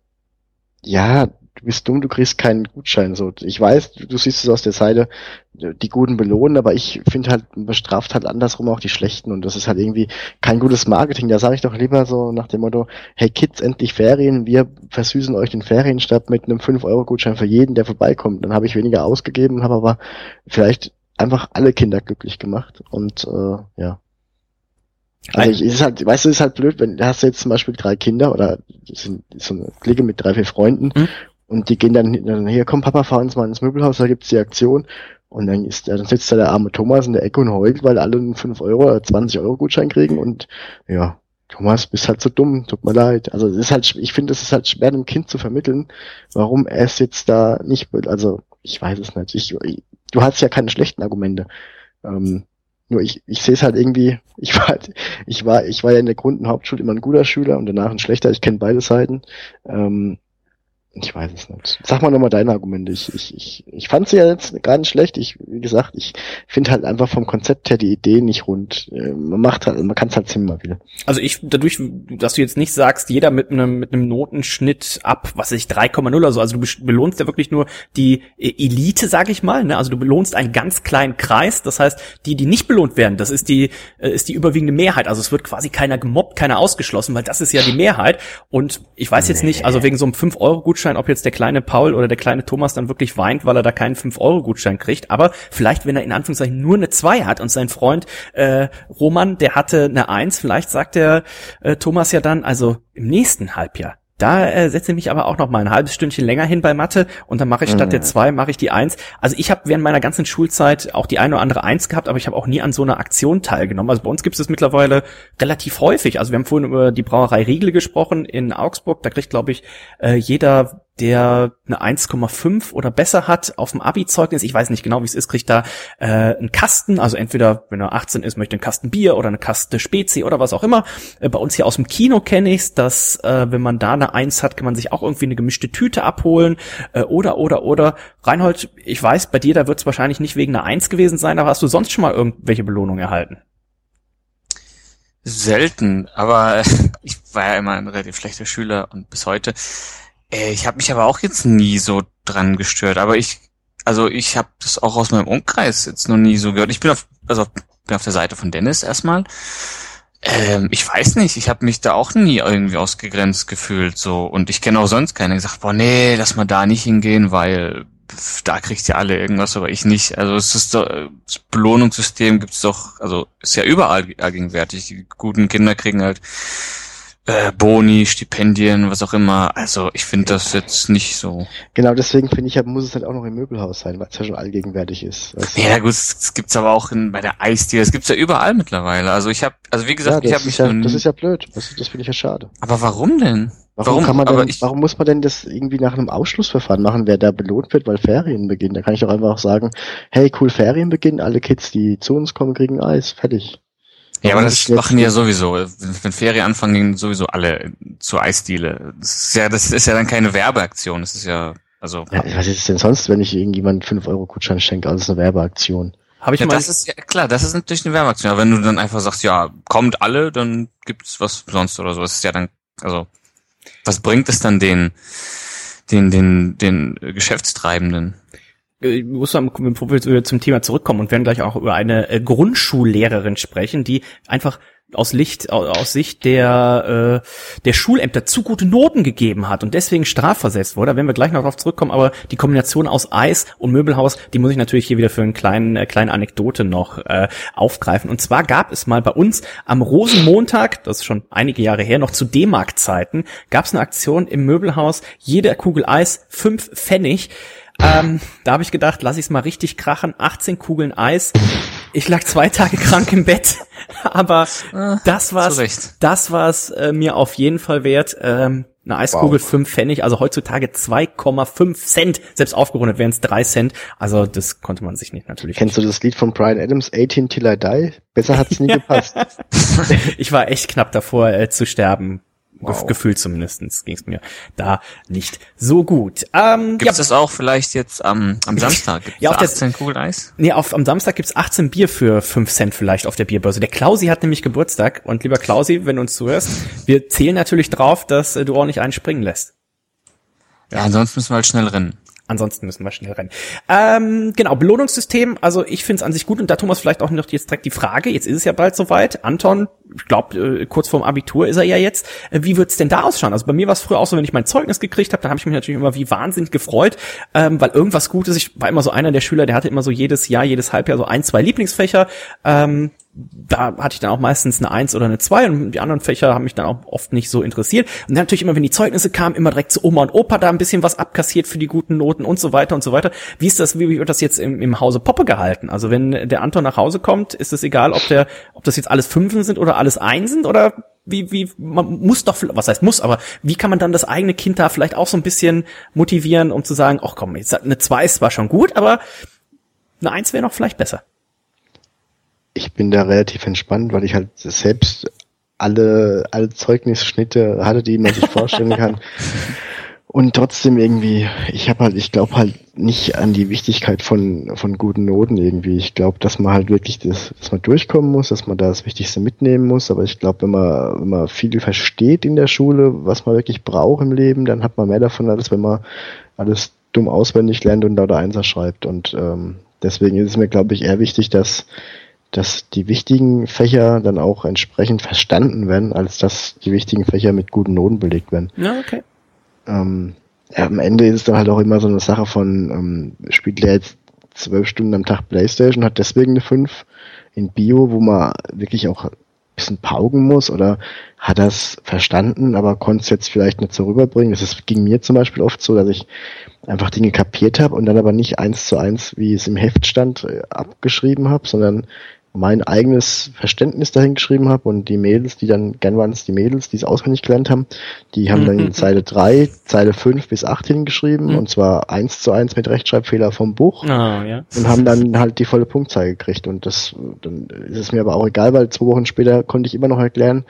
ja, du bist dumm, du kriegst keinen Gutschein. So, ich weiß, du, du siehst es aus der Seite, die Guten belohnen, aber ich finde halt, man bestraft halt andersrum auch die Schlechten und das ist halt irgendwie kein gutes Marketing. Da sage ich doch lieber so nach dem Motto, hey Kids, endlich Ferien, wir versüßen euch den Ferienstart mit einem 5-Euro-Gutschein für jeden, der vorbeikommt. Dann habe ich weniger ausgegeben habe aber vielleicht einfach alle Kinder glücklich gemacht und äh, ja. Also ich, ist halt, weißt du, ist halt blöd, wenn du hast jetzt zum Beispiel drei Kinder oder sind so eine Clique mit drei, vier Freunden mhm. Und die gehen dann, dann hier, komm Papa, fahr uns mal ins Möbelhaus, da gibt's die Aktion. Und dann ist, dann sitzt da der arme Thomas in der Ecke und heult, weil alle einen 5 Euro oder 20 Euro Gutschein kriegen und ja, Thomas, bist halt so dumm, tut mir leid. Also es ist halt, ich finde, es ist halt schwer dem Kind zu vermitteln, warum er es jetzt da nicht, also ich weiß es nicht. Ich, ich, du hast ja keine schlechten Argumente. Ähm, nur ich, ich sehe es halt irgendwie, ich war halt, ich war, ich war ja in der Grund- und Hauptschule immer ein guter Schüler und danach ein schlechter, ich kenne beide Seiten. Ähm, ich weiß es nicht. Sag mal nochmal deine Argumente. Ich, ich, ich, ich fand sie ja jetzt gar nicht schlecht. Ich, wie gesagt, ich finde halt einfach vom Konzept her die Idee nicht rund. Äh, man macht halt, man kann es halt ziemlich mal wieder. Also ich, dadurch, dass du jetzt nicht sagst, jeder mit einem, mit einem Notenschnitt ab, was weiß ich, 3,0 oder so. Also du belohnst ja wirklich nur die äh, Elite, sag ich mal. Ne? Also du belohnst einen ganz kleinen Kreis. Das heißt, die, die nicht belohnt werden, das ist die, äh, ist die überwiegende Mehrheit. Also es wird quasi keiner gemobbt, keiner ausgeschlossen, weil das ist ja die Mehrheit. Und ich weiß jetzt nicht, also wegen so einem 5-Euro-Gutschein Gutschein, ob jetzt der kleine Paul oder der kleine Thomas dann wirklich weint, weil er da keinen 5-Euro-Gutschein kriegt. Aber vielleicht, wenn er in Anführungszeichen nur eine 2 hat und sein Freund äh, Roman, der hatte eine 1, vielleicht sagt der äh, Thomas ja dann, also im nächsten Halbjahr, da äh, setze ich mich aber auch noch mal ein halbes Stündchen länger hin bei Mathe und dann mache ich statt mhm. der zwei mache ich die eins. Also ich habe während meiner ganzen Schulzeit auch die eine oder andere eins gehabt, aber ich habe auch nie an so einer Aktion teilgenommen. Also bei uns gibt es mittlerweile relativ häufig. Also wir haben vorhin über die Brauerei Riegel gesprochen in Augsburg. Da kriegt glaube ich äh, jeder der eine 1,5 oder besser hat auf dem Abi-Zeugnis, ich weiß nicht genau, wie es ist, kriegt da äh, einen Kasten, also entweder, wenn er 18 ist, möchte einen Kasten Bier oder eine Kaste Spezi oder was auch immer. Äh, bei uns hier aus dem Kino kenne ich's, dass äh, wenn man da eine 1 hat, kann man sich auch irgendwie eine gemischte Tüte abholen äh, oder, oder, oder. Reinhold, ich weiß, bei dir, da wird es wahrscheinlich nicht wegen einer 1 gewesen sein, aber hast du sonst schon mal irgendwelche Belohnungen erhalten? Selten, aber ich war ja immer ein relativ schlechter Schüler und bis heute ich habe mich aber auch jetzt nie so dran gestört. Aber ich, also ich habe das auch aus meinem Umkreis jetzt noch nie so gehört. Ich bin auf, also bin auf der Seite von Dennis erstmal. Ähm, ich weiß nicht, ich habe mich da auch nie irgendwie ausgegrenzt gefühlt so und ich kenne auch sonst keinen, der gesagt, boah nee, lass mal da nicht hingehen, weil da kriegt ihr alle irgendwas, aber ich nicht. Also es ist doch, das Belohnungssystem gibt's doch, also ist ja überall gegenwärtig. Die guten Kinder kriegen halt äh, Boni, Stipendien, was auch immer. Also ich finde das jetzt nicht so. Genau, deswegen finde ich, muss es halt auch noch im Möbelhaus sein, weil es ja schon allgegenwärtig ist. Du? Ja gut, es gibt's aber auch in, bei der Eisdiele, es gibt's ja überall mittlerweile. Also ich habe, also wie gesagt, ja, ich habe mich ja, Das ist ja blöd, das, das finde ich ja schade. Aber warum denn? Warum, Warum? kann man Aber denn, ich- warum muss man denn das irgendwie nach einem Ausschlussverfahren machen, wer da belohnt wird, weil Ferien beginnen? Da kann ich doch einfach auch sagen, hey, cool, Ferien beginnen, alle Kids, die zu uns kommen, kriegen Eis, fertig. Ja, aber das machen ja sowieso. Wenn Ferien anfangen, gehen sowieso alle zur Eisdiele. Das ist ja, das ist ja dann keine Werbeaktion. Das ist ja, also. Ja, was ist es denn sonst, wenn ich irgendjemand 5 Euro Gutschein schenke? Also das ist eine Werbeaktion. Habe ich Ja, mal das ist ja klar, das ist natürlich eine Werbeaktion. Aber wenn du dann einfach sagst, ja, kommt alle, dann gibt's was sonst oder so. Das ist ja dann, also, was bringt es dann den, den, den, den Geschäftstreibenden? Äh, muss man, zum Thema zurückkommen und werden gleich auch über eine äh, Grundschullehrerin sprechen, die einfach aus Licht, au- aus Sicht der, äh, der Schulämter zu gute Noten gegeben hat und deswegen strafversetzt wurde. Da werden wir gleich noch darauf zurückkommen, aber die Kombination aus Eis und Möbelhaus, die muss ich natürlich hier wieder für einen kleinen, äh, kleine Anekdote noch äh, aufgreifen. Und zwar gab es mal bei uns am Rosenmontag, das ist schon einige Jahre her, noch zu D-Mark-Zeiten, gab es eine Aktion im Möbelhaus, jede Kugel Eis, fünf Pfennig. Ähm, da habe ich gedacht, lass ich es mal richtig krachen. 18 Kugeln Eis. Ich lag zwei Tage krank im Bett, aber das war's. zu Recht. Das war's äh, mir auf jeden Fall wert. Ähm, eine Eiskugel Wow. 5 Pfennig, also heutzutage 2,5 Cent. Selbst aufgerundet wären es 3 Cent. Also das konnte man sich nicht natürlich. Kennst du das Lied von Brian Adams, 18 Till I Die? Besser hat's nie gepasst. Ich war echt knapp davor äh, zu sterben. Wow. Gefühlt zumindestens ging es mir da nicht so gut. Ähm, Gibt's das auch vielleicht jetzt am, am Samstag? Gibt's Ja, auf der- 18 Kugeln Eis? Nee, auf, am Samstag gibt's 18 Bier für 5 Cent vielleicht auf der Bierbörse. Der Klausi hat nämlich Geburtstag. Und lieber Klausi, wenn du uns zuhörst, wir zählen natürlich drauf, dass äh, du auch nicht einen springen lässt. Ja, ansonsten müssen wir halt schnell rennen. Ansonsten müssen wir schnell rennen. Ähm, genau, Belohnungssystem. Also ich finde es an sich gut und da Thomas vielleicht auch noch jetzt direkt die Frage. Jetzt ist es ja bald soweit. Anton, ich glaube, äh, kurz vorm Abitur ist er ja jetzt. Äh, wie wird's denn da ausschauen? Also bei mir war es früher auch so, wenn ich mein Zeugnis gekriegt habe, dann habe ich mich natürlich immer wie wahnsinnig gefreut, ähm, weil irgendwas Gutes. Ich war immer so einer der Schüler, der hatte immer so jedes Jahr, jedes Halbjahr so ein, zwei Lieblingsfächer. Ähm, da hatte ich dann auch meistens eine Eins oder eine Zwei und die anderen Fächer haben mich dann auch oft nicht so interessiert. Und dann natürlich immer, wenn die Zeugnisse kamen, immer direkt zu Oma und Opa da ein bisschen was abkassiert für die guten Noten und so weiter und so weiter. Wie ist das, wie wird das jetzt im, im Hause Poppe gehalten? Also wenn der Anton nach Hause kommt, ist es egal, ob der, ob das jetzt alles Fünfen sind oder alles Einsen oder wie, wie, man muss doch, was heißt muss, aber wie kann man dann das eigene Kind da vielleicht auch so ein bisschen motivieren, um zu sagen, ach komm, jetzt eine Zwei ist zwar schon gut, aber eine Eins wäre noch vielleicht besser. Ich bin da relativ entspannt, weil ich halt selbst alle, alle Zeugnisschnitte hatte, die man sich vorstellen kann. Und trotzdem irgendwie, ich habe halt, ich glaube halt nicht an die Wichtigkeit von, von guten Noten irgendwie. Ich glaube, dass man halt wirklich das, dass man durchkommen muss, dass man da das Wichtigste mitnehmen muss. Aber ich glaube, wenn man, wenn man viel versteht in der Schule, was man wirklich braucht im Leben, dann hat man mehr davon, als wenn man alles dumm auswendig lernt und lauter Einser schreibt. Und ähm, deswegen ist es mir, glaube ich, eher wichtig, dass dass die wichtigen Fächer dann auch entsprechend verstanden werden, als dass die wichtigen Fächer mit guten Noten belegt werden. Ja, okay. Ähm, ja, am Ende ist es dann halt auch immer so eine Sache von, ähm, spielt der jetzt zwölf Stunden am Tag Playstation, hat deswegen eine 5 in Bio, wo man wirklich auch ein bisschen pauken muss oder hat das verstanden, aber konnte es jetzt vielleicht nicht so rüberbringen. Das ist, ging mir zum Beispiel oft so, dass ich einfach Dinge kapiert habe und dann aber nicht eins zu eins, wie es im Heft stand, äh, abgeschrieben habe, sondern mein eigenes Verständnis dahin geschrieben habe und die Mädels, die dann, gern waren es die Mädels, die es auswendig gelernt haben, die haben dann Mhm. Zeile 3, Zeile 5 bis 8 hingeschrieben Mhm. und zwar eins zu eins mit Rechtschreibfehler vom Buch Ah, ja. und haben dann halt die volle Punktzahl gekriegt und das, dann ist es mir aber auch egal, weil zwei Wochen später konnte ich immer noch erklären,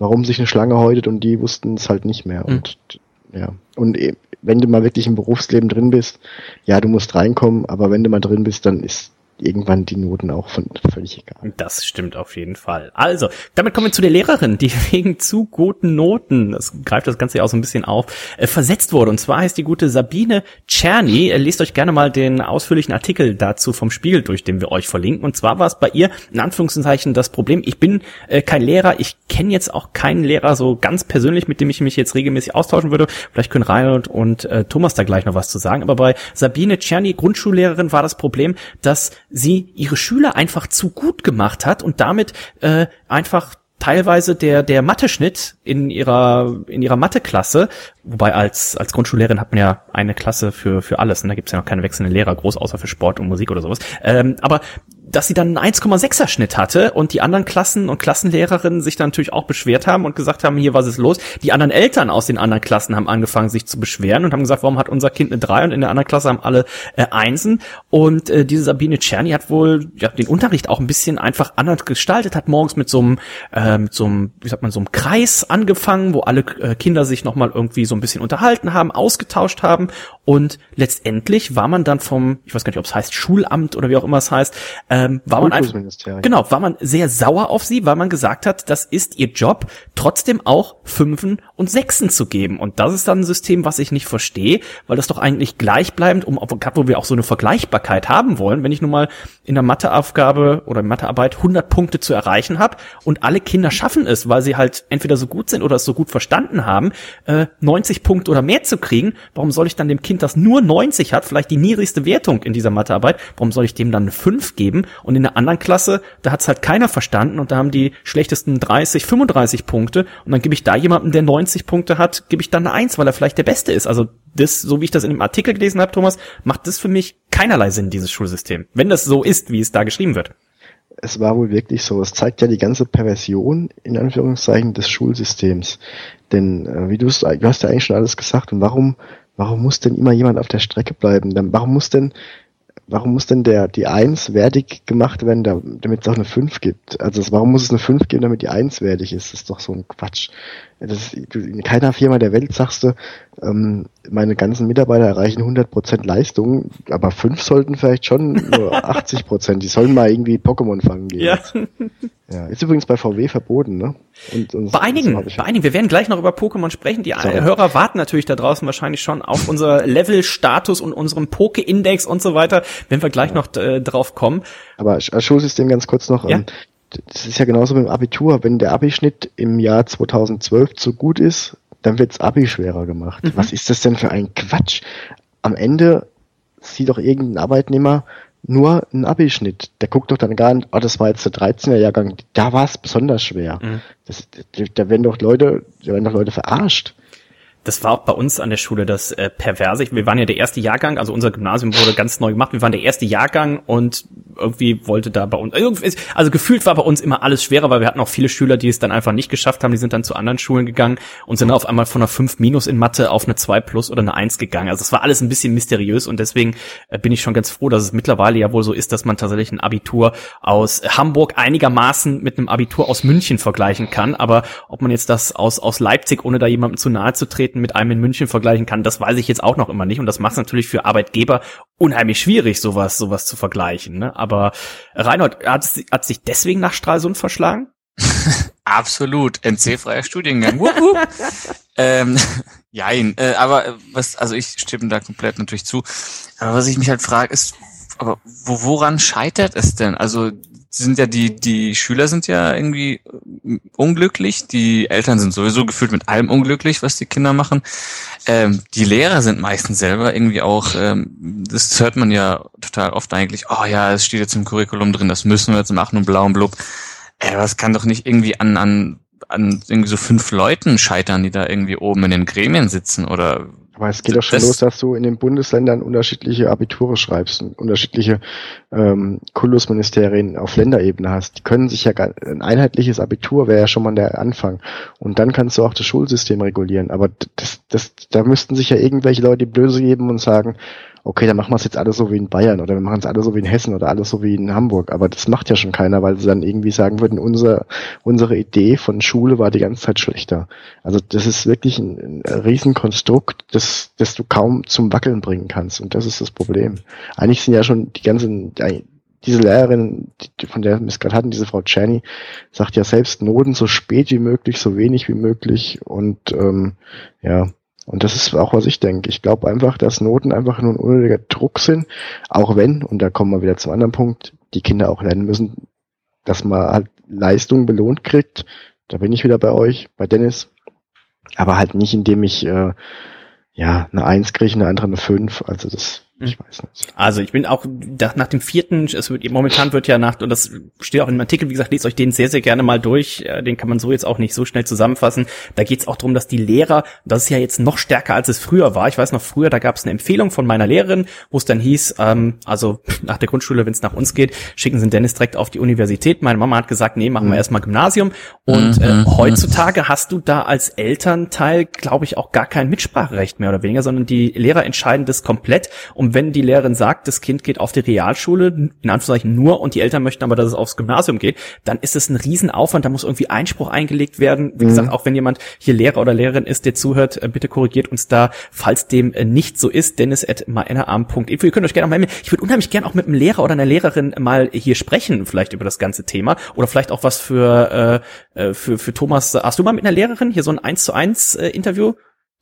warum sich eine Schlange häutet und die wussten es halt nicht mehr Mhm. und ja, und e- wenn du mal wirklich im Berufsleben drin bist, ja, du musst reinkommen, aber wenn du mal drin bist, dann ist irgendwann die Noten auch von, völlig egal. Das stimmt auf jeden Fall. Also, damit kommen wir zu der Lehrerin, die wegen zu guten Noten, das greift das Ganze ja auch so ein bisschen auf, äh, versetzt wurde. Und zwar heißt die gute Sabine Czerny. Äh, Lest euch gerne mal den ausführlichen Artikel dazu vom Spiegel durch, den wir euch verlinken. Und zwar war es bei ihr in Anführungszeichen das Problem, ich bin äh, kein Lehrer, ich kenne jetzt auch keinen Lehrer so ganz persönlich, mit dem ich mich jetzt regelmäßig austauschen würde. Vielleicht können Reinhold und äh, Thomas da gleich noch was zu sagen. Aber bei Sabine Czerny, Grundschullehrerin, war das Problem, dass sie ihre Schüler einfach zu gut gemacht hat und damit äh, einfach teilweise der der Mathe-Schnitt in ihrer in ihrer Mathe-Klasse, wobei als als Grundschullehrerin hat man ja eine Klasse für für alles, und da gibt's ja noch keine wechselnden Lehrer, groß außer für Sport und Musik oder sowas. Ähm, aber dass sie dann einen 1,6er Schnitt hatte und die anderen Klassen und Klassenlehrerinnen sich dann natürlich auch beschwert haben und gesagt haben, hier was ist los? Die anderen Eltern aus den anderen Klassen haben angefangen sich zu beschweren und haben gesagt, warum hat unser Kind eine 3 und in der anderen Klasse haben alle äh, Einsen und äh, diese Sabine Czerny hat wohl ja, den Unterricht auch ein bisschen einfach anders gestaltet, hat morgens mit so einem äh, mit so einem wie sagt man so einem Kreis angefangen, wo alle äh, Kinder sich nochmal irgendwie so ein bisschen unterhalten haben, ausgetauscht haben und letztendlich war man dann vom, ich weiß gar nicht, ob es heißt Schulamt oder wie auch immer es heißt, ähm, war man einfach, genau, war man sehr sauer auf sie, weil man gesagt hat, das ist ihr Job, trotzdem auch Fünfen und Sechsen zu geben. Und das ist dann ein System, was ich nicht verstehe, weil das doch eigentlich gleichbleibend, um, gerade wo wir auch so eine Vergleichbarkeit haben wollen, wenn ich nun mal in der Matheaufgabe oder in Mathearbeit 100 Punkte zu erreichen habe und alle Kinder schaffen es, weil sie halt entweder so gut sind oder es so gut verstanden haben, äh, 90 Punkte oder mehr zu kriegen, warum soll ich dann dem Kind, das nur 90 hat, vielleicht die niedrigste Wertung in dieser Mathearbeit, warum soll ich dem dann eine 5 geben? Und in der anderen Klasse, da hat es halt keiner verstanden und da haben die schlechtesten 30, 35 Punkte und dann gebe ich da jemanden, der 90 Punkte hat, gebe ich dann eine 1, weil er vielleicht der Beste ist. Also das, so wie ich das in dem Artikel gelesen habe, Thomas, macht das für mich keinerlei Sinn, dieses Schulsystem. Wenn das so ist, wie es da geschrieben wird. Es war wohl wirklich so. Es zeigt ja die ganze Perversion, in Anführungszeichen, des Schulsystems. Denn, äh, wie du du hast ja eigentlich schon alles gesagt. Und warum, warum muss denn immer jemand auf der Strecke bleiben? Dann, warum muss denn warum muss denn der die Eins wertig gemacht werden, damit es auch eine Fünf gibt? Also warum muss es eine Fünf geben, damit die Eins wertig ist? Das ist doch so ein Quatsch. Das ist, in keiner Firma der Welt sagst du, ähm, meine ganzen Mitarbeiter erreichen 100% Leistung, aber fünf sollten vielleicht schon nur 80%. Die sollen mal irgendwie Pokémon fangen gehen. Ja. ja. Ist übrigens bei VW verboten, ne? Und, und bei einigen, bei einigen. Wir werden gleich noch über Pokémon sprechen. Die Sorry. Hörer warten natürlich da draußen wahrscheinlich schon auf unser Level-Status und unserem Poke-Index und so weiter, wenn wir gleich ja. noch äh, drauf kommen. Aber Schulsystem ganz kurz noch. Ähm, das ist ja genauso mit dem Abitur. Wenn der Abischnitt im Jahr 2012 zu gut ist, dann wirds Abi schwerer gemacht. Mhm. Was ist das denn für ein Quatsch? Am Ende sieht doch irgendein Arbeitnehmer nur einen Abischnitt. Der guckt doch dann gar nicht, oh, das war jetzt der 13er Jahrgang, da war es besonders schwer. Mhm. Das, da werden doch Leute, da werden doch Leute verarscht das war auch bei uns an der Schule das äh, Perverse. Wir waren ja der erste Jahrgang, also unser Gymnasium wurde ganz neu gemacht. Wir waren der erste Jahrgang und irgendwie wollte da bei uns, also gefühlt war bei uns immer alles schwerer, weil wir hatten auch viele Schüler, die es dann einfach nicht geschafft haben. Die sind dann zu anderen Schulen gegangen und sind auf einmal von einer 5 minus in Mathe auf eine 2 plus oder eine 1 gegangen. Also es war alles ein bisschen mysteriös und deswegen äh, bin ich schon ganz froh, dass es mittlerweile ja wohl so ist, dass man tatsächlich ein Abitur aus Hamburg einigermaßen mit einem Abitur aus München vergleichen kann. Aber ob man jetzt das aus, aus Leipzig, ohne da jemandem zu nahe zu treten, mit einem in München vergleichen kann, das weiß ich jetzt auch noch immer nicht. Und das macht es natürlich für Arbeitgeber unheimlich schwierig, sowas, sowas zu vergleichen. Ne? Aber Reinhold, hat, hat sich deswegen nach Stralsund verschlagen? Absolut, NC-freier Studiengang. ähm, jein, äh, aber was, also ich stimme da komplett natürlich zu. Aber was ich mich halt frage, ist, aber wo, woran scheitert es denn? Also sind ja die, die Schüler sind ja irgendwie äh, unglücklich, die Eltern sind sowieso gefühlt mit allem unglücklich, was die Kinder machen. Ähm, die Lehrer sind meistens selber irgendwie auch, ähm, das hört man ja total oft eigentlich, oh ja, es steht jetzt im Curriculum drin, das müssen wir jetzt machen und blau und blub. Äh, das kann doch nicht irgendwie an, an, an irgendwie so fünf Leuten scheitern, die da irgendwie oben in den Gremien sitzen oder aber es geht doch schon das los, dass du in den Bundesländern unterschiedliche Abiture schreibst und unterschiedliche ähm, Kultusministerien auf Länderebene hast. Die können sich ja gar, ein einheitliches Abitur wäre ja schon mal der Anfang. Und dann kannst du auch das Schulsystem regulieren. Aber das, das, da müssten sich ja irgendwelche Leute die Blöße geben und sagen, okay, dann machen wir es jetzt alles so wie in Bayern oder wir machen es alles so wie in Hessen oder alles so wie in Hamburg. Aber das macht ja schon keiner, weil sie dann irgendwie sagen würden, unser, unsere Idee von Schule war die ganze Zeit schlechter. Also das ist wirklich ein, ein Riesenkonstrukt, das, das du kaum zum Wackeln bringen kannst. Und das ist das Problem. Eigentlich sind ja schon die ganzen, diese Lehrerin, von der wir es gerade hatten, diese Frau Czerny, sagt ja selbst Noten so spät wie möglich, so wenig wie möglich und ähm, ja, und das ist auch, was ich denke. Ich glaube einfach, dass Noten einfach nur ein unnötiger Druck sind, auch wenn, und da kommen wir wieder zum anderen Punkt, die Kinder auch lernen müssen, dass man halt Leistung belohnt kriegt. Da bin ich wieder bei euch, bei Dennis. Aber halt nicht, indem ich äh, ja eine Eins kriege, eine andere eine Fünf. Also das Ich weiß nicht. Also ich bin auch nach dem vierten, es wird momentan wird ja nach, und das steht auch in dem Artikel, wie gesagt, lest euch den sehr, sehr gerne mal durch. Äh, den kann man so jetzt auch nicht so schnell zusammenfassen. Da geht es auch darum, dass die Lehrer, das ist ja jetzt noch stärker, als es früher war. Ich weiß noch früher, da gab es eine Empfehlung von meiner Lehrerin, wo es dann hieß, ähm, also nach der Grundschule, wenn es nach uns geht, schicken Sie Dennis direkt auf die Universität. Meine Mama hat gesagt, nee, machen wir mhm. erstmal Gymnasium. Und äh, mhm. heutzutage hast du da als Elternteil, glaube ich, auch gar kein Mitspracherecht mehr oder weniger, sondern die Lehrer entscheiden das komplett. Und und wenn die Lehrerin sagt, das Kind geht auf die Realschule, in Anführungszeichen nur, und die Eltern möchten aber, dass es aufs Gymnasium geht, dann ist es ein Riesenaufwand, da muss irgendwie Einspruch eingelegt werden. Wie mhm. gesagt, auch wenn jemand hier Lehrer oder Lehrerin ist, der zuhört, äh, bitte korrigiert uns da, falls dem äh, nicht so ist, dennis.meinerarm.info. Ihr könnt euch gerne auch mal, ich würde unheimlich gerne auch mit einem Lehrer oder einer Lehrerin mal hier sprechen, vielleicht über das ganze Thema, oder vielleicht auch was für, äh, für, für Thomas. Hast du mal mit einer Lehrerin hier so ein 1 zu 1 Interview?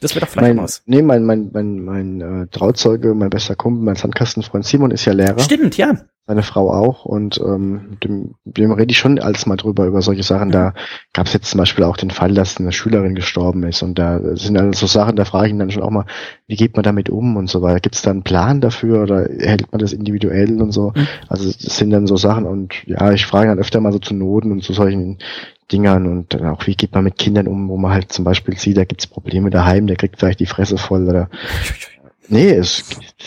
Das wird doch vielleicht mein, was. Nee, mein, mein, mein, mein äh, Trauzeuge, mein bester Kumpel, mein Sandkastenfreund Simon ist ja Lehrer. Stimmt, ja. Seine Frau auch. Und ähm, dem, dem rede ich schon alles mal drüber, über solche Sachen. Da gab es jetzt zum Beispiel auch den Fall, dass eine Schülerin gestorben ist. Und da sind dann so Sachen, da frage ich ihn dann schon auch mal, wie geht man damit um und so weiter. Gibt es da einen Plan dafür oder hält man das individuell und so? Mhm. Also das sind dann so Sachen und ja, ich frage dann öfter mal so zu Noten und zu solchen Dingern und dann auch, wie geht man mit Kindern um, wo man halt zum Beispiel sieht, da gibt's Probleme daheim, der kriegt vielleicht die Fresse voll oder Nee, es,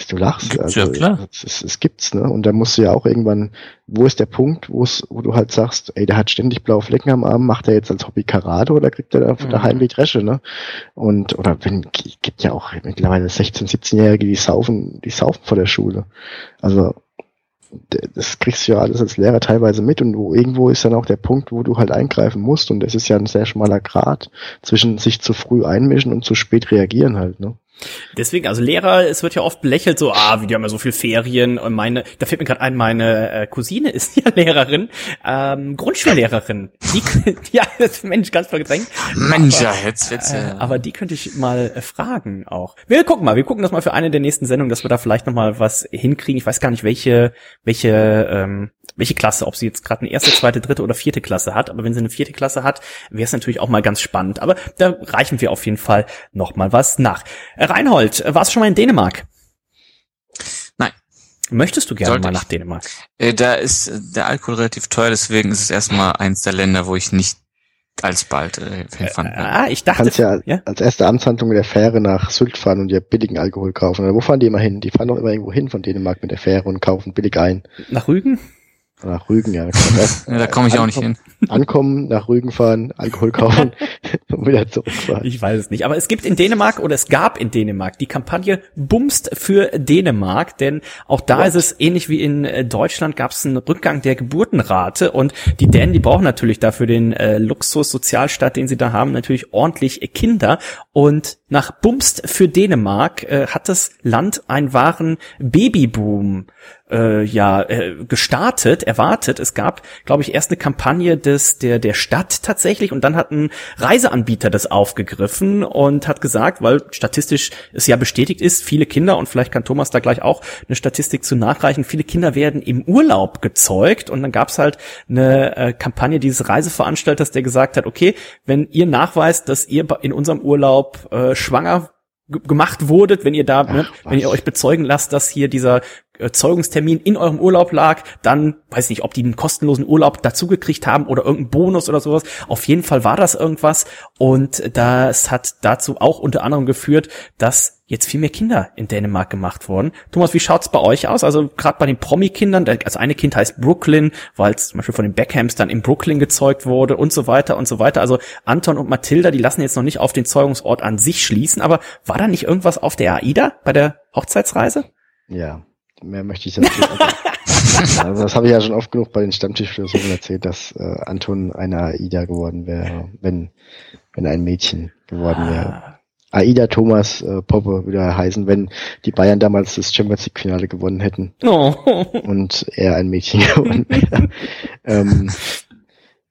du lachst. Gibt's also, ja, klar. Es, es, es, gibt's, ne? Und da musst du ja auch irgendwann, wo ist der Punkt, wo es, wo du halt sagst, ey, der hat ständig blaue Flecken am Arm, macht er jetzt als Hobby Karate oder kriegt er da mhm. daheim die Dresche, ne? Und, oder wenn, gibt ja auch mittlerweile 16-, 17-Jährige, die saufen, die saufen vor der Schule. Also, das kriegst du ja alles als Lehrer teilweise mit und wo irgendwo ist dann auch der Punkt, wo du halt eingreifen musst und es ist ja ein sehr schmaler Grad zwischen sich zu früh einmischen und zu spät reagieren halt, ne? Deswegen, also Lehrer, es wird ja oft belächelt, so, ah, wie die haben ja so viel Ferien und meine, da fällt mir gerade ein, meine äh, Cousine ist ja Lehrerin, ähm, Grundschullehrerin. Die, ja, Mensch, ganz voll gedrängt. Mensch, ja, jetzt, jetzt. Äh, aber die könnte ich mal äh, fragen auch. Wir gucken mal, wir gucken das mal für eine der nächsten Sendungen, dass wir da vielleicht noch mal was hinkriegen. Ich weiß gar nicht, welche, welche, ähm, welche Klasse, ob sie jetzt gerade eine erste, zweite, dritte oder vierte Klasse hat. Aber wenn sie eine vierte Klasse hat, wäre es natürlich auch mal ganz spannend. Aber da reichen wir auf jeden Fall noch mal was nach. Äh, Reinhold, warst du schon mal in Dänemark? Nein. Möchtest du gerne Sollte mal nach Dänemark? Äh, da ist der Alkohol relativ teuer, deswegen ist es erstmal eins der Länder, wo ich nicht alsbald äh, hinfahren kann. Ah, ich dachte, kannst ja, ja als erste Amtshandlung mit der Fähre nach Sylt fahren und dir billigen Alkohol kaufen. Oder wo fahren die immer hin? Die fahren doch immer irgendwo hin von Dänemark mit der Fähre und kaufen billig ein. Nach Rügen? Nach Rügen, ja. ja da komme ich auch nicht hin. Ankommen, nach Rügen fahren, Alkohol kaufen und wieder zurückfahren. Ich weiß es nicht. Aber es gibt in Dänemark oder es gab in Dänemark die Kampagne Bumst für Dänemark, denn auch da What? ist es ähnlich wie in äh, Deutschland gab es einen Rückgang der Geburtenrate und die Dänen, die brauchen natürlich dafür den äh, Luxus-Sozialstaat, den sie da haben, natürlich ordentlich Kinder und nach Bumst für Dänemark äh, hat das Land einen wahren Babyboom äh, ja äh, gestartet, erwartet. Es gab, glaube ich, erst eine Kampagne des der der Stadt tatsächlich und dann hat ein Reiseanbieter das aufgegriffen und hat gesagt, weil statistisch es ja bestätigt ist, viele Kinder und vielleicht kann Thomas da gleich auch eine Statistik zu nachreichen, viele Kinder werden im Urlaub gezeugt und dann gab es halt eine äh, Kampagne dieses Reiseveranstalters, der gesagt hat, okay, wenn ihr nachweist, dass ihr in unserem Urlaub äh, schwanger gemacht wurdet, wenn ihr da, Ach, ne, wenn ihr euch bezeugen lasst, dass hier dieser äh, Zeugungstermin in eurem Urlaub lag, dann weiß nicht, ob die einen kostenlosen Urlaub dazugekriegt haben oder irgendeinen Bonus oder sowas. Auf jeden Fall war das irgendwas und das hat dazu auch unter anderem geführt, dass jetzt viel mehr Kinder in Dänemark gemacht wurden. Thomas, wie schaut's bei euch aus? Also gerade bei den Promi-Kindern, also eine Kind heißt Brooklyn, weil es zum Beispiel von den Beckhams dann in Brooklyn gezeugt wurde und so weiter und so weiter. Also Anton und Mathilda, die lassen jetzt noch nicht auf den Zeugungsort an sich schließen, aber war da nicht irgendwas auf der AIDA bei der Hochzeitsreise? Ja, mehr möchte ich jetzt nicht. also das habe ich ja schon oft genug bei den Stammtischphilosophen erzählt, dass äh, Anton eine AIDA geworden wäre, wenn, wenn ein Mädchen geworden wäre. Ah. Aida Thomas äh, Poppe wieder heißen, wenn die Bayern damals das Champions League Finale gewonnen hätten oh. und er ein Mädchen gewonnen wäre. ähm,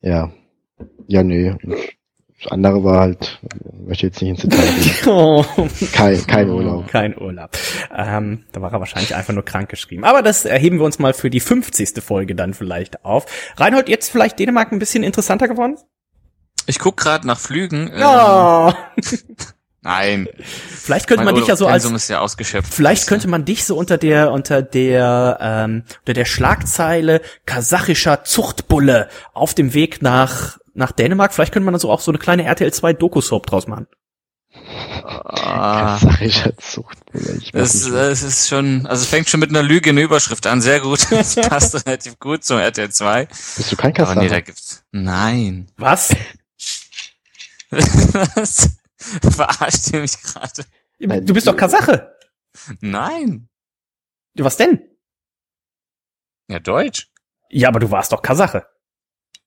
ja, ja, nö. Das andere war halt, möchte jetzt nicht ins Detail gehen. Oh. Kein, kein Urlaub. Kein Urlaub. Ähm, da war er wahrscheinlich einfach nur krank geschrieben. Aber das erheben wir uns mal für die 50. Folge dann vielleicht auf. Reinhold, jetzt vielleicht Dänemark ein bisschen interessanter geworden? Ich guck gerade nach Flügen. Ähm, oh. Nein. Vielleicht könnte man dich ja so als ist ja ausgeschöpft. Vielleicht könnte man dich so unter der unter der ähm, unter der Schlagzeile kasachischer Zuchtbulle auf dem Weg nach nach Dänemark. Vielleicht könnte man dann so auch so eine kleine RTL 2 Doku-Soap draus machen. Ah, Kasachischer Zuchtbulle. Das, das ist schon, also es fängt schon mit einer Lüge in der Überschrift an. Sehr gut. Das passt relativ gut zum RTL 2. Bist du kein Aber nee, da gibt's. Nein. Was? Was? Verarscht ihr mich gerade? Du bist doch Kasache. Nein. Was denn? Ja, Deutsch. Ja, aber du warst doch Kasache.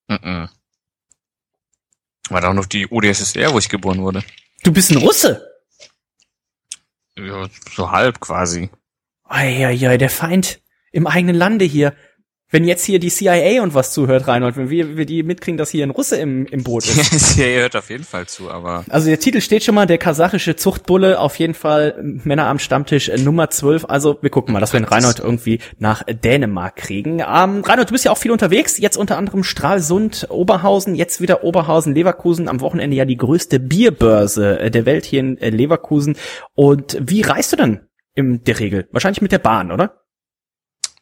Mhm. War doch noch die UdSSR, wo ich geboren wurde. Du bist ein Russe. Ja, so halb quasi. Eieiei, der Feind im eigenen Lande hier. Wenn jetzt hier die CIA und was zuhört, Reinhold, wenn wir, wir die mitkriegen, dass hier ein Russe im, im Boot ist. ja, ihr hört auf jeden Fall zu, aber Also der Titel steht schon mal, der kasachische Zuchtbulle, auf jeden Fall Männer am Stammtisch äh, Nummer 12. Also wir gucken mal, dass wir den Reinhold irgendwie nach Dänemark kriegen. Ähm, Reinhold, du bist ja auch viel unterwegs, jetzt unter anderem Stralsund, Oberhausen, jetzt wieder Oberhausen, Leverkusen, am Wochenende ja die größte Bierbörse äh, der Welt hier in äh, Leverkusen. Und wie reist du denn in der Regel? Wahrscheinlich mit der Bahn, oder?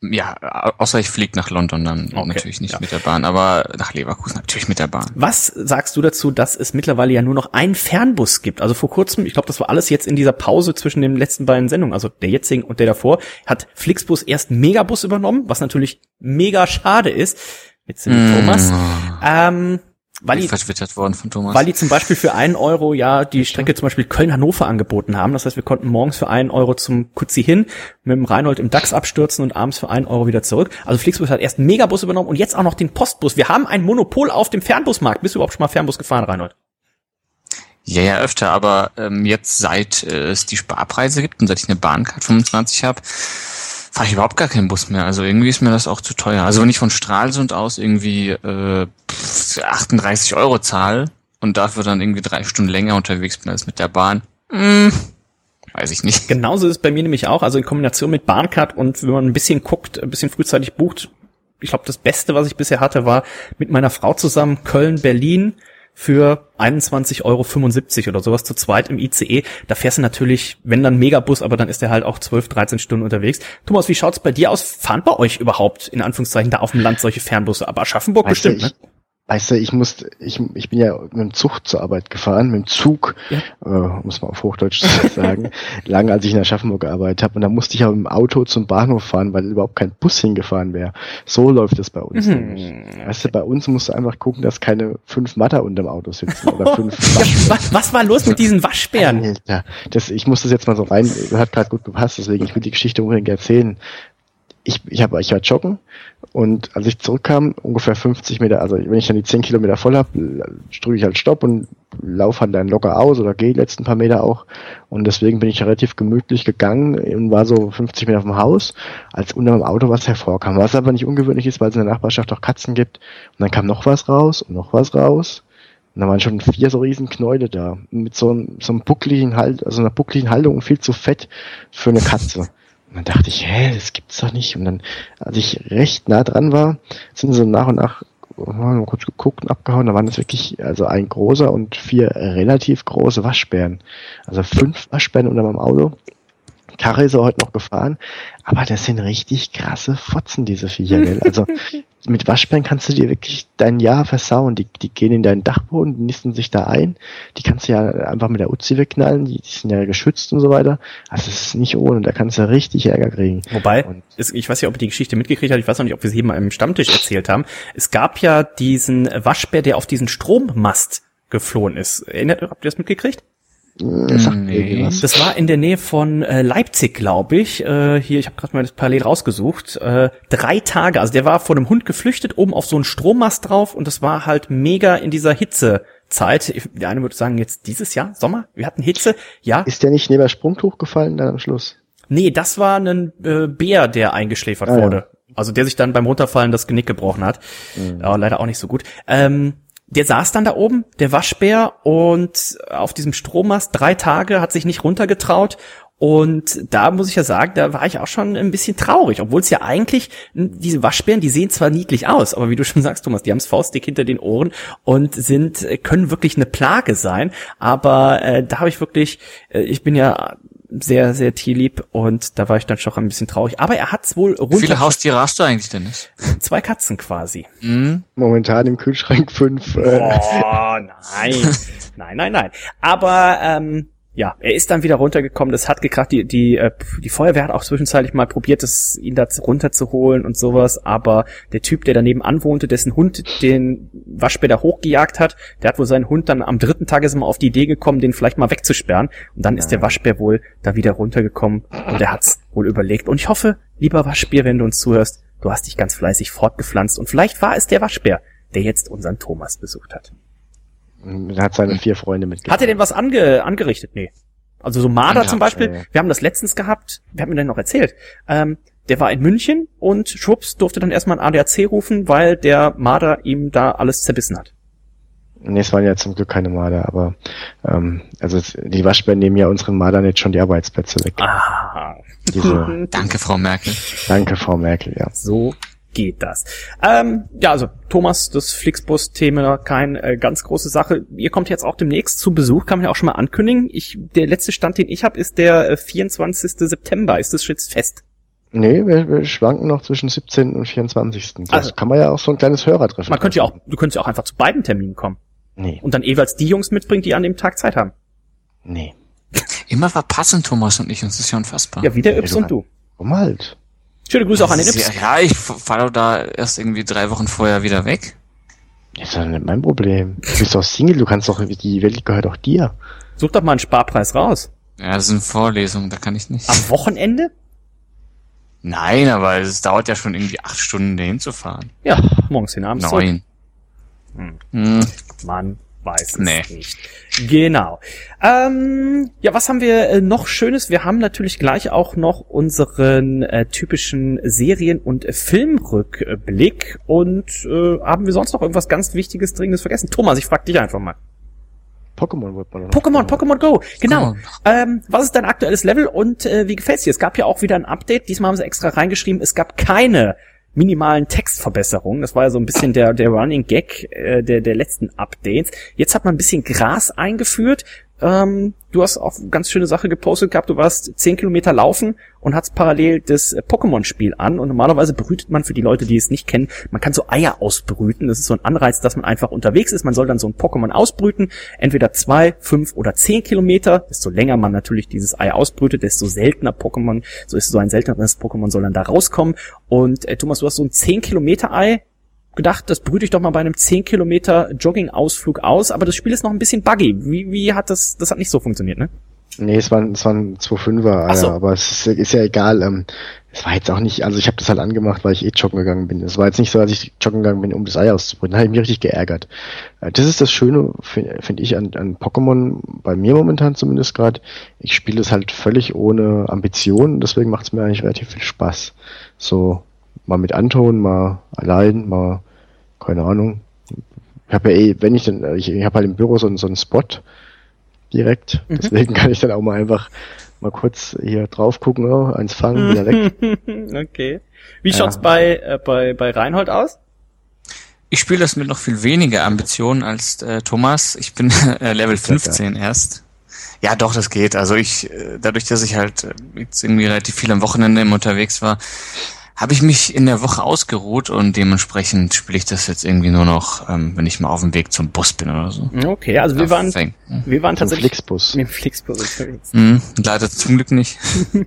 Ja, außer ich fliege nach London dann Okay, natürlich nicht ja. mit der Bahn, aber nach Leverkusen natürlich mit der Bahn. Was sagst du dazu, dass es mittlerweile ja nur noch einen Fernbus gibt? Also vor kurzem, ich glaube, das war alles jetzt in dieser Pause zwischen den letzten beiden Sendungen, also der jetzigen und der davor, hat Flixbus erst Megabus übernommen, was natürlich mega schade ist. Mit dem Thomas. Ähm, weil die, vertwittert worden von Thomas. weil die zum Beispiel für einen Euro ja die Strecke zum Beispiel Köln-Hannover angeboten haben. Das heißt, wir konnten morgens für einen Euro zum Kutzi hin, mit dem Reinhold im DAX abstürzen und abends für einen Euro wieder zurück. Also Flixbus hat erst einen Megabus übernommen und jetzt auch noch den Postbus. Wir haben ein Monopol auf dem Fernbusmarkt. Bist du überhaupt schon mal Fernbus gefahren, Reinhold? ja, ja, öfter, aber ähm, jetzt seit äh, es die Sparpreise gibt und seit ich eine Bahncard 25 habe, fahre ich überhaupt gar keinen Bus mehr. Also irgendwie ist mir das auch zu teuer. Also wenn ich von Stralsund aus irgendwie äh, pff, 38 Euro zahle und dafür dann irgendwie drei Stunden länger unterwegs bin als mit der Bahn, hm, weiß ich nicht. Genauso ist es bei mir nämlich auch, also in Kombination mit Bahncard und wenn man ein bisschen guckt, ein bisschen frühzeitig bucht, ich glaube, das Beste, was ich bisher hatte, war mit meiner Frau zusammen Köln-Berlin für 21,75 Euro oder sowas zu zweit im ICE. Da fährst du natürlich, wenn dann Megabus, aber dann ist der halt auch 12, 13 Stunden unterwegs. Thomas, wie schaut's bei dir aus? Fahren bei euch überhaupt, in Anführungszeichen, da auf dem Land solche Fernbusse? Aber Aschaffenburg Weißt bestimmt, ne? Ich, weißt du, ich muss, ich, ich bin ja mit dem Zug zur Arbeit gefahren, mit dem Zug, Ja. äh, muss man auf Hochdeutsch sagen, lange als ich in Aschaffenburg gearbeitet habe. Und da musste ich auch mit dem Auto zum Bahnhof fahren, weil überhaupt kein Bus hingefahren wäre. So läuft es bei uns. nämlich. Mhm. Weißt du, bei uns musst du einfach gucken, dass keine fünf Matter unterm Auto sitzen oder fünf Ja, was, was war los mit diesen Waschbären? Alter, das, ich muss das jetzt mal so rein, hat gerade gut gepasst, deswegen ich will die Geschichte unbedingt erzählen. Ich, ich, hab, ich war joggen und als ich zurückkam, ungefähr 50 Meter, also wenn ich dann die 10 Kilometer voll habe, drücke ich halt Stopp und laufe halt dann locker aus oder gehe die letzten paar Meter auch. Und deswegen bin ich relativ gemütlich gegangen und war so 50 Meter vom Haus, als unter meinem Auto was hervorkam. Was aber nicht ungewöhnlich ist, weil es in der Nachbarschaft auch Katzen gibt. Und dann kam noch was raus und noch was raus. Und da waren schon vier so riesen Knäule da. Mit so einem, so einem buckligen Halt, also einer buckligen Haltung und viel zu fett für eine Katze. Und dann dachte ich, hä, das gibt's doch nicht. Und dann, als ich recht nah dran war, sind sie nach und nach oh, mal kurz geguckt und abgehauen. Da waren es wirklich, also ein großer und vier relativ große Waschbären. Also fünf Waschbären unter meinem Auto. Karre ist er heute noch gefahren, aber das sind richtig krasse Fotzen, diese Viecher, gell? Also mit Waschbären kannst du dir wirklich dein Jahr versauen. Die, die gehen in deinen Dachboden, die nisten sich da ein. Die kannst du ja einfach mit der Uzi wegknallen, die, die sind ja geschützt und so weiter. Also es ist nicht ohne, da kannst du richtig Ärger kriegen. Wobei, Und- es, ich weiß nicht, ob ihr die Geschichte mitgekriegt habt, ich weiß noch nicht, ob wir sie hier mal im Stammtisch erzählt haben. Es gab ja diesen Waschbär, der auf diesen Strommast geflohen ist. Erinnert, habt ihr das mitgekriegt? Mir Nee. Das war in der Nähe von äh, Leipzig, glaube ich. Äh, hier, ich habe gerade mal das parallel rausgesucht. Äh, drei Tage, also der war vor einem Hund geflüchtet, oben auf so einen Strommast drauf und das war halt mega in dieser Hitzezeit. Der eine würde sagen, jetzt dieses Jahr, Sommer, wir hatten Hitze. Ja, Ist der nicht neben das Sprungtuch gefallen dann am Schluss? nee, das war ein äh, Bär, der eingeschläfert Ah, ja. wurde. Also der sich dann beim Runterfallen das Genick gebrochen hat. Mhm. Aber leider auch nicht so gut. Ähm, der saß dann da oben, der Waschbär, und auf diesem Strommast drei Tage hat sich nicht runtergetraut. Und da muss ich ja sagen, da war ich auch schon ein bisschen traurig, obwohl es ja eigentlich, diese Waschbären, die sehen zwar niedlich aus, aber wie du schon sagst, Thomas, die haben's faustdick hinter den Ohren und sind, können wirklich eine Plage sein. Aber äh, da habe ich wirklich, äh, ich bin ja sehr, sehr tierlieb und da war ich dann schon ein bisschen traurig. Aber er hat's wohl runter. Wie viele Haustiere hast du eigentlich, Dennis? Zwei Katzen quasi. Mhm. Momentan im Kühlschrank fünf. Oh, Äh, nein. nein, nein, nein. Aber ähm, ja, er ist dann wieder runtergekommen, das hat gekracht, die, die, äh, die Feuerwehr hat auch zwischenzeitlich mal probiert, das, ihn da runterzuholen und sowas, aber der Typ, der daneben anwohnte, dessen Hund den Waschbär da hochgejagt hat, der hat wohl seinen Hund dann am dritten Tag ist mal auf die Idee gekommen, den vielleicht mal wegzusperren. Und dann ist der Waschbär wohl da wieder runtergekommen und er hat's wohl überlegt und ich hoffe, lieber Waschbär, wenn du uns zuhörst, du hast dich ganz fleißig fortgepflanzt. Und vielleicht war es der Waschbär, der jetzt unseren Thomas besucht hat. Er hat seine vier Freunde mitgebracht. Hat er denn was ange angerichtet? Nee. Also so Marder zum Beispiel, ja. wir haben das letztens gehabt, wer hat mir denn noch erzählt? Ähm, der war in München und schwupps durfte dann erstmal ein ADAC rufen, weil der Marder ihm da alles zerbissen hat. Nee, es waren ja zum Glück keine Marder, aber ähm, also die Waschbären nehmen ja unseren Mardern jetzt schon die Arbeitsplätze weg. Ah. Diese, Danke, Frau Merkel. danke, Frau Merkel, ja. So geht das. Ähm, ja, also Thomas, das Flixbus-Thema, keine äh, ganz große Sache. Ihr kommt jetzt auch demnächst zu Besuch, kann man ja auch schon mal ankündigen. Ich, der letzte Stand, den ich habe, ist der äh, 24. September. Ist das jetzt fest? Nee, wir, wir schwanken noch zwischen 17. und 24. Das Also- kann man ja auch so ein kleines Hörertreffen Man könnte ja auch, machen. du könntest ja auch einfach zu beiden Terminen kommen Nee, und dann jeweils die Jungs mitbringen, die an dem Tag Zeit haben. nee. Immer verpassen Thomas und ich, uns ist ja unfassbar. Ja, wie der Yps du und du. Warum halt? Schöne Grüße auch an den ist Yps. ja, ich fahre doch da erst irgendwie drei Wochen vorher wieder weg. Das ist doch nicht mein Problem. Du bist doch Single, du kannst doch, die Welt gehört auch dir. Such doch mal einen Sparpreis raus. Ja, das sind Vorlesungen, da kann ich nicht. Am Wochenende? Nein, aber es dauert ja schon irgendwie acht Stunden, dahin zu fahren. Ja, morgens hin, abends. Neun. Hm. Hm. Man weiß es Nee. nicht. Genau. Ähm, ja, was haben wir äh, noch Schönes? Wir haben natürlich gleich auch noch unseren äh, typischen Serien- und Filmrückblick. Und äh, haben wir sonst noch irgendwas ganz Wichtiges, Dringendes vergessen? Thomas, ich frag dich einfach mal. Pokémon wird man noch. Pokémon, Pokémon Go, genau. Ähm, was ist dein aktuelles Level und äh, wie gefällt's dir? Es gab ja auch wieder ein Update. Diesmal haben sie extra reingeschrieben, es gab keine minimalen Textverbesserungen. Das war ja so ein bisschen der, der Running Gag äh, der, der letzten Updates. Jetzt hat man ein bisschen Gras eingeführt. Ähm, du hast auch eine ganz schöne Sache gepostet gehabt. Du warst 10 Kilometer laufen und hast parallel das äh, Pokémon-Spiel an. Und normalerweise brütet man, für die Leute, die es nicht kennen, man kann so Eier ausbrüten. Das ist so ein Anreiz, dass man einfach unterwegs ist. Man soll dann so ein Pokémon ausbrüten. Entweder zwei, fünf oder zehn Kilometer. Desto länger man natürlich dieses Ei ausbrütet, desto seltener Pokémon, so ist so ein selteneres Pokémon soll dann da rauskommen. Und äh, Thomas, du hast so ein 10 Kilometer Ei gedacht, das brüte ich doch mal bei einem 10 Kilometer Jogging-Ausflug aus, aber das Spiel ist noch ein bisschen buggy. Wie, wie hat das, das hat nicht so funktioniert, ne? Nee, es waren, es waren 2,5er, Ach so. Aber es ist, ist ja egal. Ähm, es war jetzt auch nicht, also ich habe das halt angemacht, weil ich eh joggen gegangen bin. Es war jetzt nicht so, als ich joggen gegangen bin, um das Ei auszubrüten. Da habe ich mich richtig geärgert. Äh, Das ist das Schöne, finde find ich, an, an Pokémon, bei mir momentan zumindest gerade. Ich spiele es halt völlig ohne Ambition, deswegen macht es mir eigentlich relativ viel Spaß. So, mal mit Anton, mal allein, mal, keine Ahnung. Ich habe ja eh, wenn ich dann, ich, ich habe halt im Büro so, einen- so einen Spot direkt, Mhm. deswegen kann ich dann auch mal einfach mal kurz hier drauf gucken, oh, eins fangen, wieder weg. okay. Wie Ja. schaut's bei, äh, bei, bei Reinhold aus? Ich spiele das mit noch viel weniger Ambitionen als äh, Thomas. Ich bin äh, Level 15 erst. Ja, doch, das geht. Also ich, äh, dadurch, dass ich halt äh, jetzt irgendwie relativ viel am Wochenende immer unterwegs war, habe ich mich in der Woche ausgeruht und dementsprechend spiele ich das jetzt irgendwie nur noch, ähm, wenn ich mal auf dem Weg zum Bus bin oder so. Okay, also wir waren, Fängt. wir waren tatsächlich Flixbus. mit dem Flixbus unterwegs. Mhm, leider zum Glück nicht.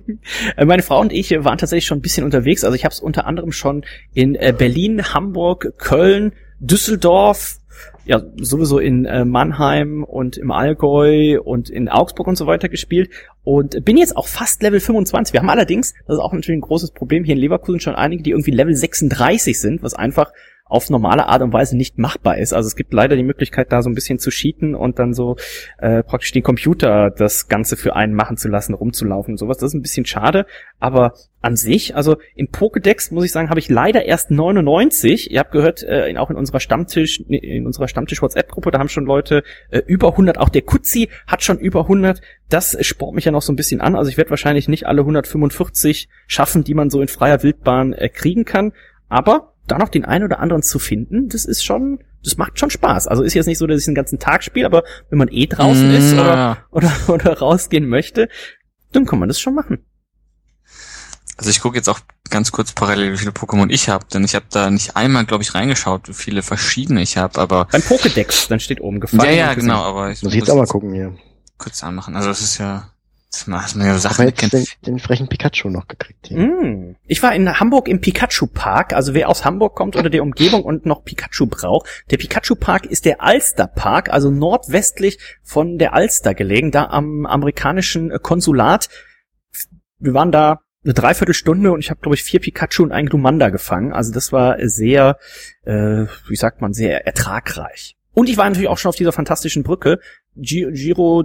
Äh, Meine Frau und ich waren tatsächlich schon ein bisschen unterwegs. Also ich habe es unter anderem schon in äh, Berlin, Hamburg, Köln, Düsseldorf, ja sowieso in äh, Mannheim und im Allgäu und in Augsburg und so weiter gespielt und bin jetzt auch fast Level 25. Wir haben allerdings, das ist auch natürlich ein großes Problem hier in Leverkusen schon einige, die irgendwie Level 36 sind, was einfach auf normale Art und Weise nicht machbar ist. Also es gibt leider die Möglichkeit, da so ein bisschen zu cheaten und dann so äh, praktisch den Computer das Ganze für einen machen zu lassen, rumzulaufen und sowas. Das ist ein bisschen schade, aber an sich, also im Pokédex muss ich sagen, habe ich leider erst 99. Ihr habt gehört, äh, auch in unserer Stammtisch, in unserer Stammtisch WhatsApp-Gruppe, da haben schon Leute äh, über 100. Auch der Kutzi hat schon über 100. Das spornt mich ja noch so ein bisschen an. Also ich werde wahrscheinlich nicht alle 145 schaffen, die man so in freier Wildbahn äh, kriegen kann. Aber da noch den einen oder anderen zu finden, das ist schon, das macht schon Spaß. Also ist jetzt nicht so, dass ich den ganzen Tag spiele, aber wenn man eh draußen mm, ist oder, oder, oder rausgehen möchte, dann kann man das schon machen. Also ich gucke jetzt auch ganz kurz parallel, wie viele Pokémon ich habe, denn ich habe da nicht einmal, glaube ich, reingeschaut, wie viele verschiedene ich habe, aber... Beim Pokédex, dann steht oben gefallen. Ja, ja, genau, aber ich muss jetzt auch mal gucken hier. Kurz anmachen. Also das ist ja... Sachen den, den frechen Pikachu noch gekriegt hier. Mm. Ich war in Hamburg im Pikachu Park, also wer aus Hamburg kommt oder der Umgebung und noch Pikachu braucht. Der Pikachu Park ist der Alster Park, also nordwestlich von der Alster gelegen, da am amerikanischen Konsulat. Wir waren da eine Dreiviertelstunde und ich habe, glaube ich, vier Pikachu und einen Glumanda gefangen. Also das war sehr, äh, wie sagt man, sehr ertragreich. Und ich war natürlich auch schon auf dieser fantastischen Brücke, Giro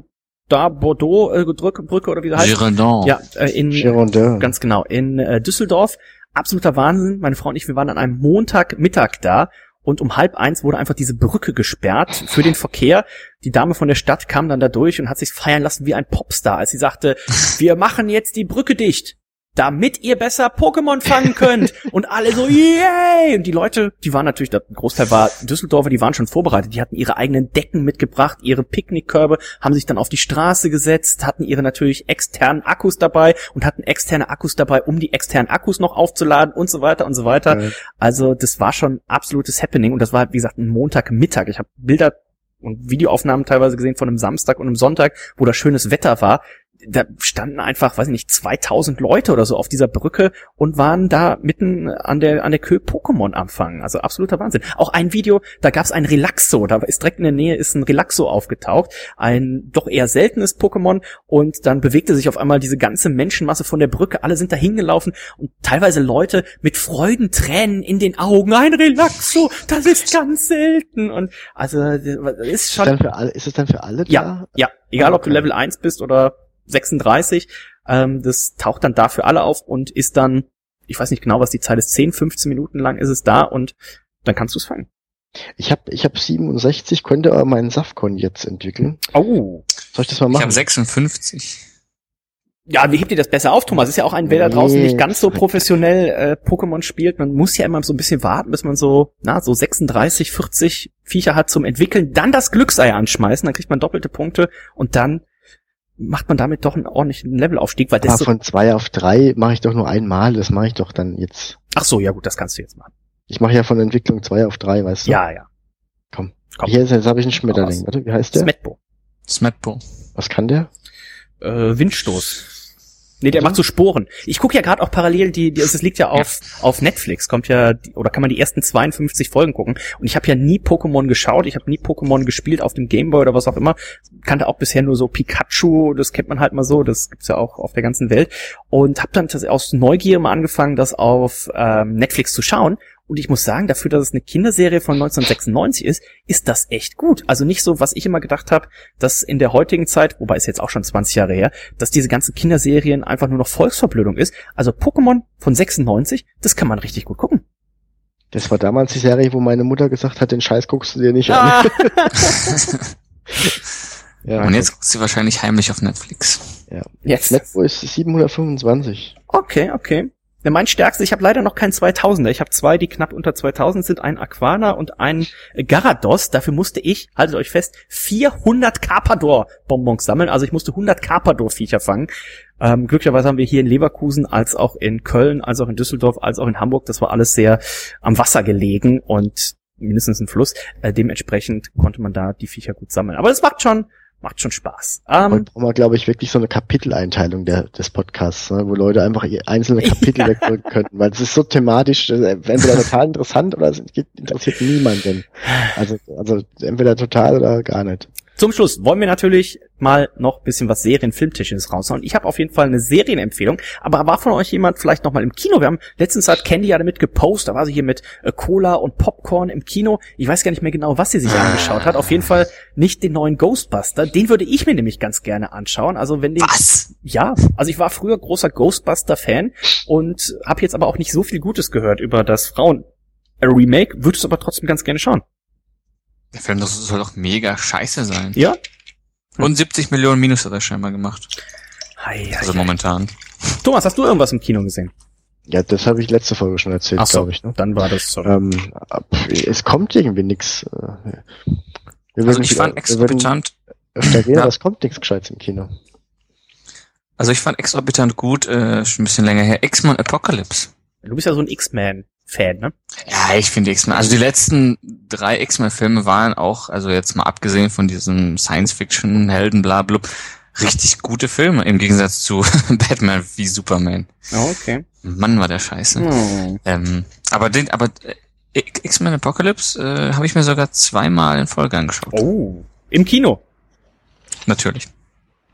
da Bordeaux äh, Brücke oder wie sie heißt. Girondin. Ja, äh, in Girondin. ganz genau in äh, Düsseldorf. Absoluter Wahnsinn. Meine Frau und ich, wir waren an einem Montagmittag da und um halb eins wurde einfach diese Brücke gesperrt für den Verkehr. Die Dame von der Stadt kam dann da durch und hat sich feiern lassen wie ein Popstar, als sie sagte, wir machen jetzt die Brücke dicht damit ihr besser Pokémon fangen könnt. und alle so, yay! Und die Leute, die waren natürlich, der Großteil war Düsseldorfer, die waren schon vorbereitet. Die hatten ihre eigenen Decken mitgebracht, ihre Picknickkörbe, haben sich dann auf die Straße gesetzt, hatten ihre natürlich externen Akkus dabei und hatten externe Akkus dabei, um die externen Akkus noch aufzuladen und so weiter und so weiter. Okay. Also das war schon absolutes Happening und das war, wie gesagt, ein Montagmittag. Ich habe Bilder und Videoaufnahmen teilweise gesehen von einem Samstag und einem Sonntag, wo da schönes Wetter war da standen einfach, weiß ich nicht, 2000 Leute oder so auf dieser Brücke und waren da mitten an der an der Kö Pokémon anfangen. Also absoluter Wahnsinn. Auch ein Video, da gab es ein Relaxo, da ist direkt in der Nähe ist ein Relaxo aufgetaucht, ein doch eher seltenes Pokémon. Und dann bewegte sich auf einmal diese ganze Menschenmasse von der Brücke, alle sind da hingelaufen und teilweise Leute mit Freudentränen in den Augen, ein Relaxo, das ist ganz selten. Und also ist schon ist, dann für alle, ist es dann für alle da? Ja, ja, egal ob du Level 1 bist oder 36. Ähm, das taucht dann da für alle auf und ist dann, ich weiß nicht genau, was die Zeit ist, 10, 15 Minuten lang ist es da und dann kannst du es fangen. Ich habe ich hab 67, könnte aber meinen Safcon jetzt entwickeln. Oh. Soll ich das mal machen? Ich habe 56. Ja, wie hebt ihr das besser auf, Thomas? Ist ja auch ein, wer da draußen nicht ganz so professionell äh, Pokémon spielt. Man muss ja immer so ein bisschen warten, bis man so, na, so 36, 40 Viecher hat zum Entwickeln, dann das Glücksei anschmeißen, dann kriegt man doppelte Punkte und dann macht man damit doch einen ordentlichen Levelaufstieg, weil das Aber so von zwei auf drei mache ich doch nur einmal, das mache ich doch dann jetzt. Ach so, ja gut, das kannst du jetzt machen. Ich mache ja von Entwicklung zwei auf drei, weißt du? Ja, ja. Komm. Komm. Hier ist, jetzt habe ich einen Schmetterling. Warte, wie heißt der? Smetbo. Smetbo. Was kann der? Äh, Windstoß. Nee, der also? macht so Sporen. Ich gucke ja gerade auch parallel, die, die es liegt ja auf, auf Netflix, kommt ja, oder kann man die ersten 52 Folgen gucken. Und ich habe ja nie Pokémon geschaut, ich habe nie Pokémon gespielt auf dem Gameboy oder was auch immer. Kannte auch bisher nur so Pikachu, das kennt man halt mal so, das gibt's ja auch auf der ganzen Welt. Und habe dann aus Neugier mal angefangen, das auf ähm, Netflix zu schauen. Und ich muss sagen, dafür, dass es eine Kinderserie von 1996 ist, ist das echt gut. Also nicht so, was ich immer gedacht habe, dass in der heutigen Zeit, wobei es jetzt auch schon 20 Jahre her, dass diese ganzen Kinderserien einfach nur noch Volksverblödung ist. Also Pokémon von 96, das kann man richtig gut gucken. Das war damals die Serie, wo meine Mutter gesagt hat, den Scheiß guckst du dir nicht ah. an. ja, Und jetzt guckst du wahrscheinlich heimlich auf Netflix. Ja. Jetzt. Netflix ist 725. Okay, okay. Ja, mein stärkstes, ich habe leider noch keinen 2000er. Ich habe zwei, die knapp unter 2000 sind, ein Aquana und ein Garados. Dafür musste ich, haltet euch fest, 400 Carpador-Bonbons sammeln. Also ich musste 100 Carpador-Viecher fangen. Ähm, glücklicherweise haben wir hier in Leverkusen, als auch in Köln, als auch in Düsseldorf, als auch in Hamburg, das war alles sehr am Wasser gelegen und mindestens ein Fluss. Äh, dementsprechend konnte man da die Viecher gut sammeln. Aber es macht schon macht schon Spaß. Ähm, Und brauchen wir, glaube ich, wirklich so eine Kapiteleinteilung der, des Podcasts, ne, wo Leute einfach einzelne Kapitel ja. wegdrücken könnten, weil es ist so thematisch, äh, entweder total interessant oder es interessiert niemanden. Also, also entweder total oder gar nicht. Zum Schluss wollen wir natürlich mal noch bisschen was Serien-Filmtisches raushauen. Ich habe auf jeden Fall eine Serienempfehlung, aber war von euch jemand vielleicht noch mal im Kino? Wir haben letztens hat Candy ja damit gepostet, da war sie hier mit äh, Cola und Popcorn im Kino. Ich weiß gar nicht mehr genau, was sie sich angeschaut hat. Auf jeden Fall nicht den neuen Ghostbuster. Den würde ich mir nämlich ganz gerne anschauen. Also wenn den Was? ja, also ich war früher großer Ghostbuster-Fan und habe jetzt aber auch nicht so viel Gutes gehört über das Frauen Remake, würdest du aber trotzdem ganz gerne schauen. Der Film das soll doch mega scheiße sein. Ja? Und 70 Millionen Minus hat er scheinbar gemacht. Hi, Also momentan. Thomas, hast du irgendwas im Kino gesehen? Ja, das habe ich letzte Folge schon erzählt, Ach so, glaube ich. Ne? dann war das sorry. Ähm, es kommt irgendwie nix. äh, Also ich fand würden exorbitant, gehen, Ja. es kommt nichts Gescheites im Kino. also ich fand exorbitant gut, äh, schon ein bisschen länger her, X-Men Apocalypse. Du bist ja so ein X-Men-Fan, ne? Ja, ich finde X-Men, also die letzten drei X-Men-Filme waren auch, also jetzt mal abgesehen von diesem Science-Fiction-Helden, bla, bla, richtig gute Filme, im Gegensatz zu Batman wie Superman. Oh, okay. Mann, war der scheiße. Hm. Ähm, aber den, aber äh, X-Men Apocalypse äh, habe ich mir sogar zweimal in Folge angeschaut. Oh, im Kino. Natürlich.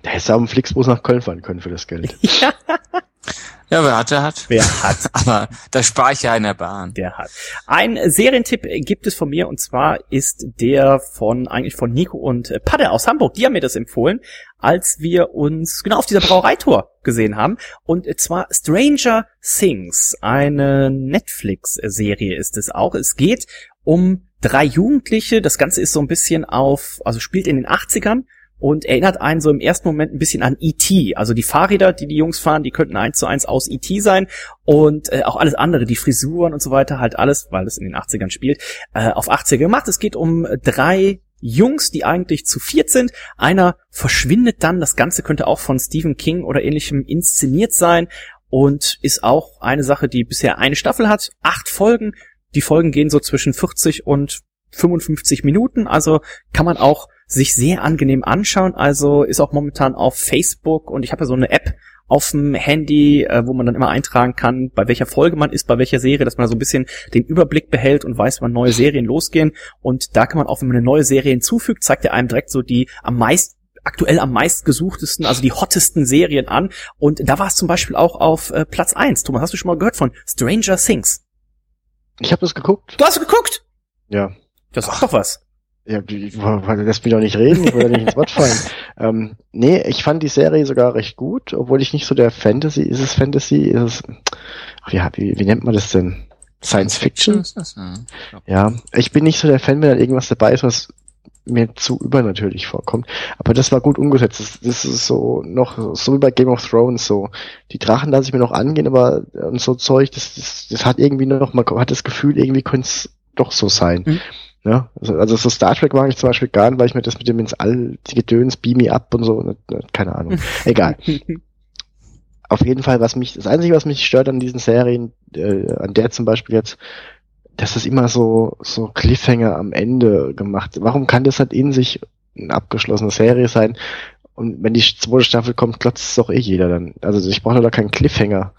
Da hättest du auch einen Flixbus nach Köln fahren können für das Geld. Ja, Ja, wer hat, der hat. wer hat, Aber da spare ich ja in der Bahn. der hat. Ein Serientipp gibt es von mir und zwar ist der von eigentlich von Nico und äh, Padde aus Hamburg. Die haben mir das empfohlen, als wir uns genau auf dieser Brauereitour gesehen haben. Und zwar Stranger Things, eine Netflix-Serie ist es auch. Es geht um drei Jugendliche. Das Ganze ist so ein bisschen auf, also spielt in den 80ern und erinnert einen so im ersten Moment ein bisschen an E.T. Also die Fahrräder, die die Jungs fahren, die könnten eins zu eins aus E.T. sein und äh, auch alles andere, die Frisuren und so weiter, halt alles, weil es in den 80ern spielt, äh, auf 80er gemacht. Es geht um drei Jungs, die eigentlich zu viert sind. Einer verschwindet dann. Das Ganze könnte auch von Stephen King oder ähnlichem inszeniert sein und ist auch eine Sache, die bisher eine Staffel hat. Acht Folgen. Die Folgen gehen so zwischen 40 und 55 Minuten. Also kann man auch sich sehr angenehm anschauen. Also ist auch momentan auf Facebook und ich habe ja so eine App auf dem Handy, äh, wo man dann immer eintragen kann, bei welcher Folge man ist, bei welcher Serie, dass man so ein bisschen den Überblick behält und weiß, wann neue Serien losgehen. Und da kann man auch, wenn man eine neue Serie hinzufügt, zeigt er einem direkt so die am meisten aktuell am meistgesuchtesten, also die hottesten Serien an. Und da war es zum Beispiel auch auf äh, Platz eins. Thomas, hast du schon mal gehört von Stranger Things? Ich habe das geguckt. Du hast geguckt? Ja. Das sagt doch was. Ja, lässt mich doch nicht reden, ich will ja nicht ins Wort fallen. Ähm, nee, ich fand die Serie sogar recht gut, obwohl ich nicht so der Fantasy, ist es Fantasy, ist es, ach ja, wie, wie nennt man das denn? Science Fiction? Ist das, ja. Ja, ich bin nicht so der Fan, wenn da irgendwas dabei ist, was mir zu übernatürlich vorkommt. Aber das war gut umgesetzt. Das, das ist so noch, so wie bei Game of Thrones, so. Die Drachen lasse ich mir noch angehen, aber und so Zeug, das, das, das hat irgendwie noch, man hat das Gefühl, irgendwie könnte es doch so sein. Mhm. Ja, also, also so Star Trek mag ich zum Beispiel gar nicht, weil ich mir das mit dem ins All, die Gedöns, Beam me up und so, ne, ne, keine Ahnung. Egal. Auf jeden Fall, was mich, das Einzige, was mich stört an diesen Serien, äh, an der zum Beispiel jetzt, dass es immer so, so Cliffhanger am Ende gemacht. Warum kann das halt in sich eine abgeschlossene Serie sein? Und wenn die zweite Staffel kommt, klotzt es doch eh jeder dann. Also ich brauche da keinen Cliffhanger.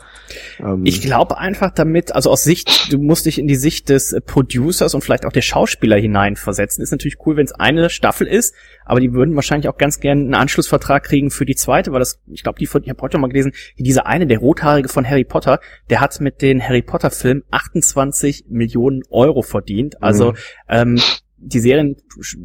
Ähm, Ich glaube einfach damit, also aus Sicht, du musst dich in die Sicht des Producers und vielleicht auch der Schauspieler hineinversetzen. Ist natürlich cool, wenn es eine Staffel ist, aber die würden wahrscheinlich auch ganz gerne einen Anschlussvertrag kriegen für die zweite, weil das, ich glaube, die von, ich habe heute mal gelesen, dieser eine, der Rothaarige von Harry Potter, der hat mit den Harry Potter Filmen 28 Millionen Euro verdient. Also Mhm. ähm, die Serien,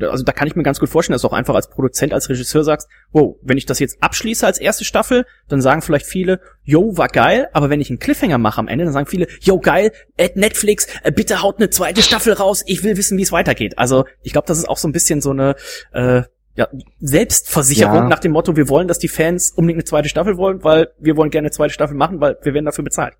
also da kann ich mir ganz gut vorstellen, dass du auch einfach als Produzent, als Regisseur sagst, wow, wenn ich das jetzt abschließe als erste Staffel, dann sagen vielleicht viele, yo, war geil, aber wenn ich einen Cliffhanger mache am Ende, dann sagen viele, yo, geil, Ad Netflix, äh, bitte haut eine zweite Staffel raus, ich will wissen, wie es weitergeht. Also ich glaube, das ist auch so ein bisschen so eine äh, ja, Selbstversicherung Ja. nach dem Motto, wir wollen, dass die Fans unbedingt eine zweite Staffel wollen, weil wir wollen gerne eine zweite Staffel machen, weil wir werden dafür bezahlt.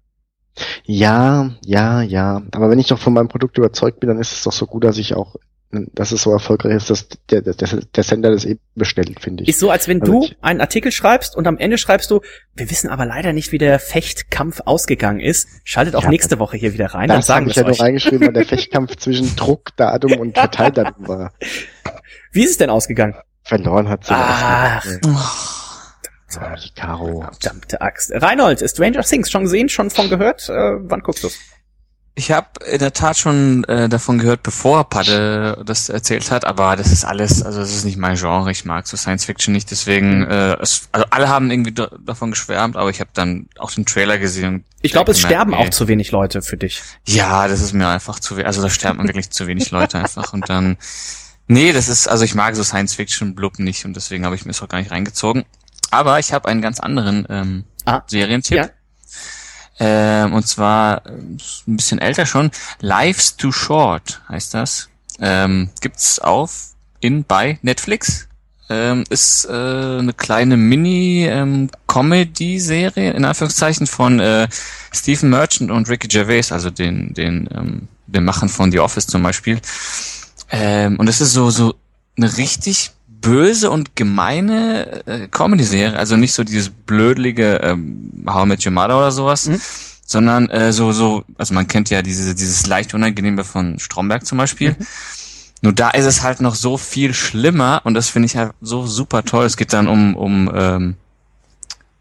Ja, ja, ja. Aber wenn ich doch von meinem Produkt überzeugt bin, dann ist es doch so gut, dass ich auch, dass es so erfolgreich ist, dass der, der, der Sender das eben bestellt, finde ich. Ist so, als wenn Also du ich- einen Artikel schreibst und am Ende schreibst du, wir wissen aber leider nicht, wie der Fechtkampf ausgegangen ist. Schaltet auch Ja, nächste Woche hier wieder rein, dann sagen wir ja nur reingeschrieben, weil der Fechtkampf zwischen Druckdatum und Verteildatum war. Wie ist es denn ausgegangen? Verloren hat sie. Ach. Ah, die Caro. Verdammte Axt. Reinhold, Stranger Things, schon gesehen, schon von gehört? Äh, wann guckst du's? Ich habe in der Tat schon äh, davon gehört, bevor Padde das erzählt hat, aber das ist alles, also das ist nicht mein Genre. Ich mag so Science Fiction nicht, deswegen, äh, es, also alle haben irgendwie davon geschwärmt, aber ich habe dann auch den Trailer gesehen. Ich glaube, es sterben auch zu wenig Leute für dich. Ja, das ist mir einfach zu wenig, also da sterben wirklich zu wenig Leute einfach und dann, nee, das ist, also ich mag so Science Fiction Blub nicht und deswegen habe ich mir es auch gar nicht reingezogen. Aber ich habe einen ganz anderen ähm, ah, Serientipp. Ja ähm, und zwar äh, ein bisschen älter schon. Life's Too Short heißt das. Ähm, gibt's auf in bei Netflix. Ähm, ist äh, eine kleine Mini-Comedy-Serie, ähm, in Anführungszeichen, von äh, Stephen Merchant und Ricky Gervais, also den, den, ähm, den Machen von The Office zum Beispiel. Ähm, und es ist so, so eine richtig böse und gemeine äh, Comedy-Serie, also nicht so dieses blödlige ähm, How I Met Your Mother oder sowas, mhm. sondern äh, so, so, also man kennt ja diese, dieses leicht unangenehme von Stromberg zum Beispiel. Mhm. Nur da ist es halt noch so viel schlimmer und das finde ich halt so super toll. Es geht dann um, um, ähm,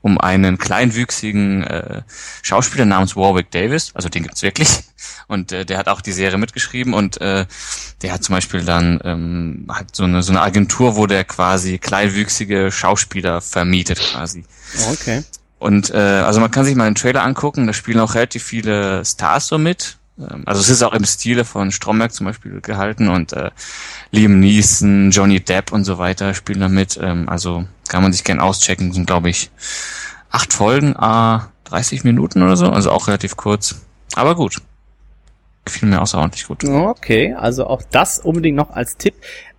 um einen kleinwüchsigen äh, Schauspieler namens Warwick Davis, also den gibt's wirklich. Und äh, der hat auch die Serie mitgeschrieben und äh, der hat zum Beispiel dann ähm, hat so eine so eine Agentur, wo der quasi kleinwüchsige Schauspieler vermietet quasi. Okay. Und äh, also man kann sich mal einen Trailer angucken, da spielen auch relativ viele Stars so mit. Ähm, also es ist auch im Stile von Stromberg zum Beispiel gehalten und äh, Liam Neeson, Johnny Depp und so weiter spielen da mit. Ähm, also kann man sich gern auschecken, sind glaube ich acht Folgen, a 30 Minuten oder so, also auch relativ kurz. Aber gut. Gefiel mir außerordentlich gut. Okay, also auch das unbedingt noch als Tipp.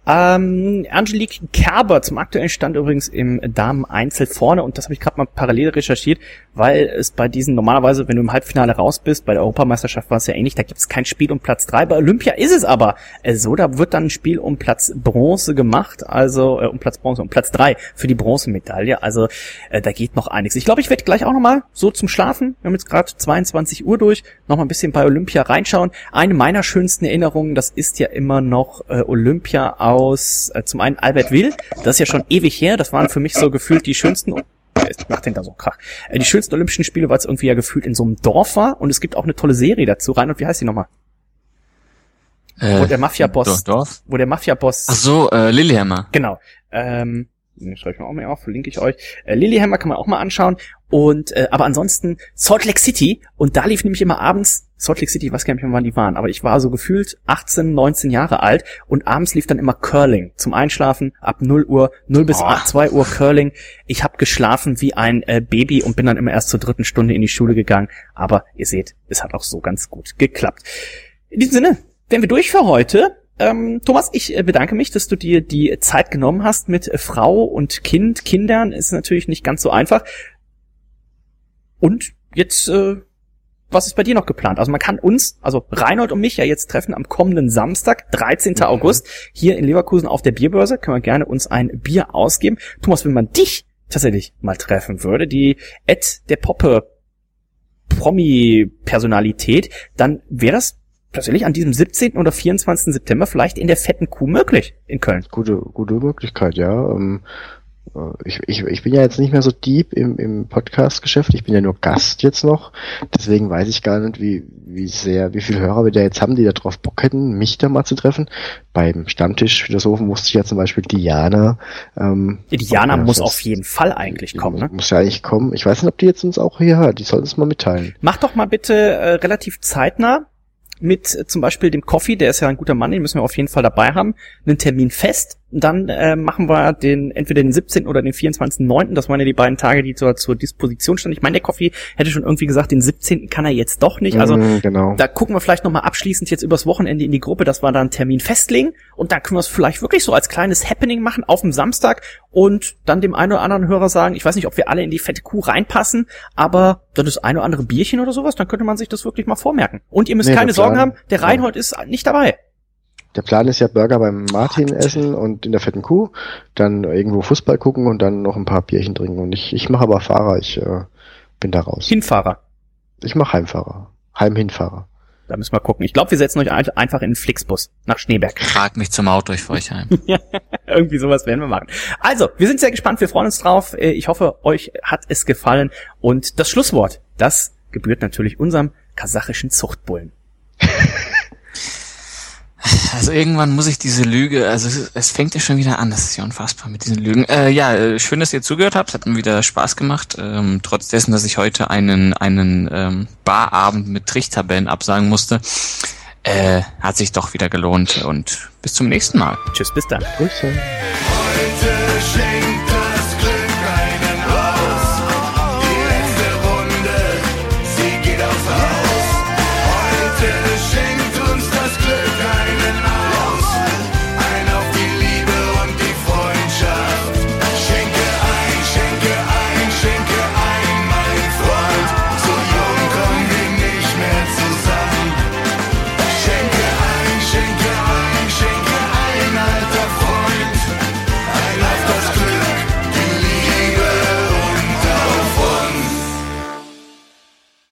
Ähm, Angelique Kerber zum aktuellen Stand übrigens im Damen-Einzel vorne und das habe ich gerade mal parallel recherchiert, weil es bei diesen normalerweise, wenn du im Halbfinale raus bist, bei der Europameisterschaft war es ja ähnlich, da gibt es kein Spiel um Platz drei. Bei Olympia ist es aber äh, so, da wird dann ein Spiel um Platz Bronze gemacht, also äh, um Platz Bronze, um Platz drei für die Bronzemedaille. Also äh, da geht noch einiges. Ich glaube, ich werde gleich auch nochmal so zum Schlafen, wir haben jetzt gerade 22 Uhr durch, nochmal ein bisschen bei Olympia reinschauen. Eine meiner schönsten Erinnerungen, das ist ja immer noch äh, Olympia auf aus äh, zum einen Albert Will, das ist ja schon ewig her, das waren für mich so gefühlt die schönsten ich macht den da so Krach. Äh, die schönsten Olympischen Spiele, weil es irgendwie ja gefühlt in so einem Dorf war und es gibt auch eine tolle Serie dazu rein und wie heißt die nochmal? Äh, wo der Mafia-Boss, Dorf? wo der Mafia-Boss. Ach so, äh, Lilyhammer. Genau. Ähm, schreibe ich mir auch mal auf, verlinke ich euch. Äh, Lilyhammer kann man auch mal anschauen. Und äh, aber ansonsten Salt Lake City und da lief nämlich immer abends Salt Lake City, ich weiß gar nicht mehr, wann die waren, aber ich war so gefühlt 18, 19 Jahre alt und abends lief dann immer Curling zum Einschlafen ab 0 Uhr, 0 bis oh. 2 Uhr Curling. Ich habe geschlafen wie ein äh, Baby und bin dann immer erst zur dritten Stunde in die Schule gegangen, aber ihr seht, es hat auch so ganz gut geklappt. In diesem Sinne, wären wir durch für heute. Ähm, Thomas, ich äh, bedanke mich, dass du dir die Zeit genommen hast mit äh, Frau und Kind. Kindern ist natürlich nicht ganz so einfach. Und jetzt, äh, was ist bei dir noch geplant? Also man kann uns, also Reinhold und mich ja jetzt treffen am kommenden Samstag, 13. Mhm. August, hier in Leverkusen auf der Bierbörse. Können wir gerne uns ein Bier ausgeben. Thomas, wenn man dich tatsächlich mal treffen würde, die Ed der Poppe Promi-Personalität, dann wäre das tatsächlich an diesem 17. oder 24. September vielleicht in der fetten Kuh möglich in Köln. Gute, gute Möglichkeit, ja. Ähm, äh, ich, ich, ich bin ja jetzt nicht mehr so deep im, im Podcast-Geschäft, ich bin ja nur Gast jetzt noch, deswegen weiß ich gar nicht, wie, wie sehr, wie viele Hörer wir da jetzt haben, die da drauf Bock hätten, mich da mal zu treffen. Beim Stammtisch Philosophen musste ich ja zum Beispiel Diana. Ähm, Diana muss auf jeden Fall eigentlich kommen, ne? Muss ja eigentlich kommen. Ich weiß nicht, ob die jetzt uns auch hier hört, die sollten es mal mitteilen. Mach doch mal bitte äh, relativ zeitnah mit äh, zum Beispiel dem Coffee, der ist ja ein guter Mann, den müssen wir auf jeden Fall dabei haben, einen Termin fest. Dann äh, machen wir den entweder den 17. oder den 24.9. Das waren ja die beiden Tage, die zur, zur Disposition standen. Ich meine, der Coffee hätte schon irgendwie gesagt, den 17. kann er jetzt doch nicht. Also mm, genau. da gucken wir vielleicht nochmal abschließend jetzt übers Wochenende in die Gruppe, dass wir da einen Termin festlegen. Und dann können wir es vielleicht wirklich so als kleines Happening machen auf dem Samstag und dann dem einen oder anderen Hörer sagen, ich weiß nicht, ob wir alle in die fette Kuh reinpassen, aber dann das eine oder andere Bierchen oder sowas, dann könnte man sich das wirklich mal vormerken. Und ihr müsst nee, keine Sorgen haben, der Reinhold ja. ist nicht dabei. Der Plan ist ja Burger beim Martin essen und in der fetten Kuh, dann irgendwo Fußball gucken und dann noch ein paar Bierchen trinken. Und ich, ich mache aber Fahrer, ich äh, bin da raus. Hinfahrer. Ich mache Heimfahrer. Heimhinfahrer. Da müssen wir gucken. Ich glaube, wir setzen euch einfach in den Flixbus nach Schneeberg. Fragt mich zum Auto, ich fahre euch heim. Irgendwie sowas werden wir machen. Also, wir sind sehr gespannt, wir freuen uns drauf. Äh, ich hoffe, euch hat es gefallen. Und das Schlusswort, das gebührt natürlich unserem kasachischen Zuchtbullen. Also irgendwann muss ich diese Lüge, also es, es, fängt ja schon wieder an, das ist ja unfassbar mit diesen Lügen. Äh, ja, äh, schön, dass ihr zugehört habt, es hat mir wieder Spaß gemacht. Ähm, trotz dessen, dass ich heute einen, einen ähm, Barabend mit Trichtabellen absagen musste, äh, hat sich doch wieder gelohnt und bis zum nächsten Mal. Tschüss, bis dann. Grüße. Heute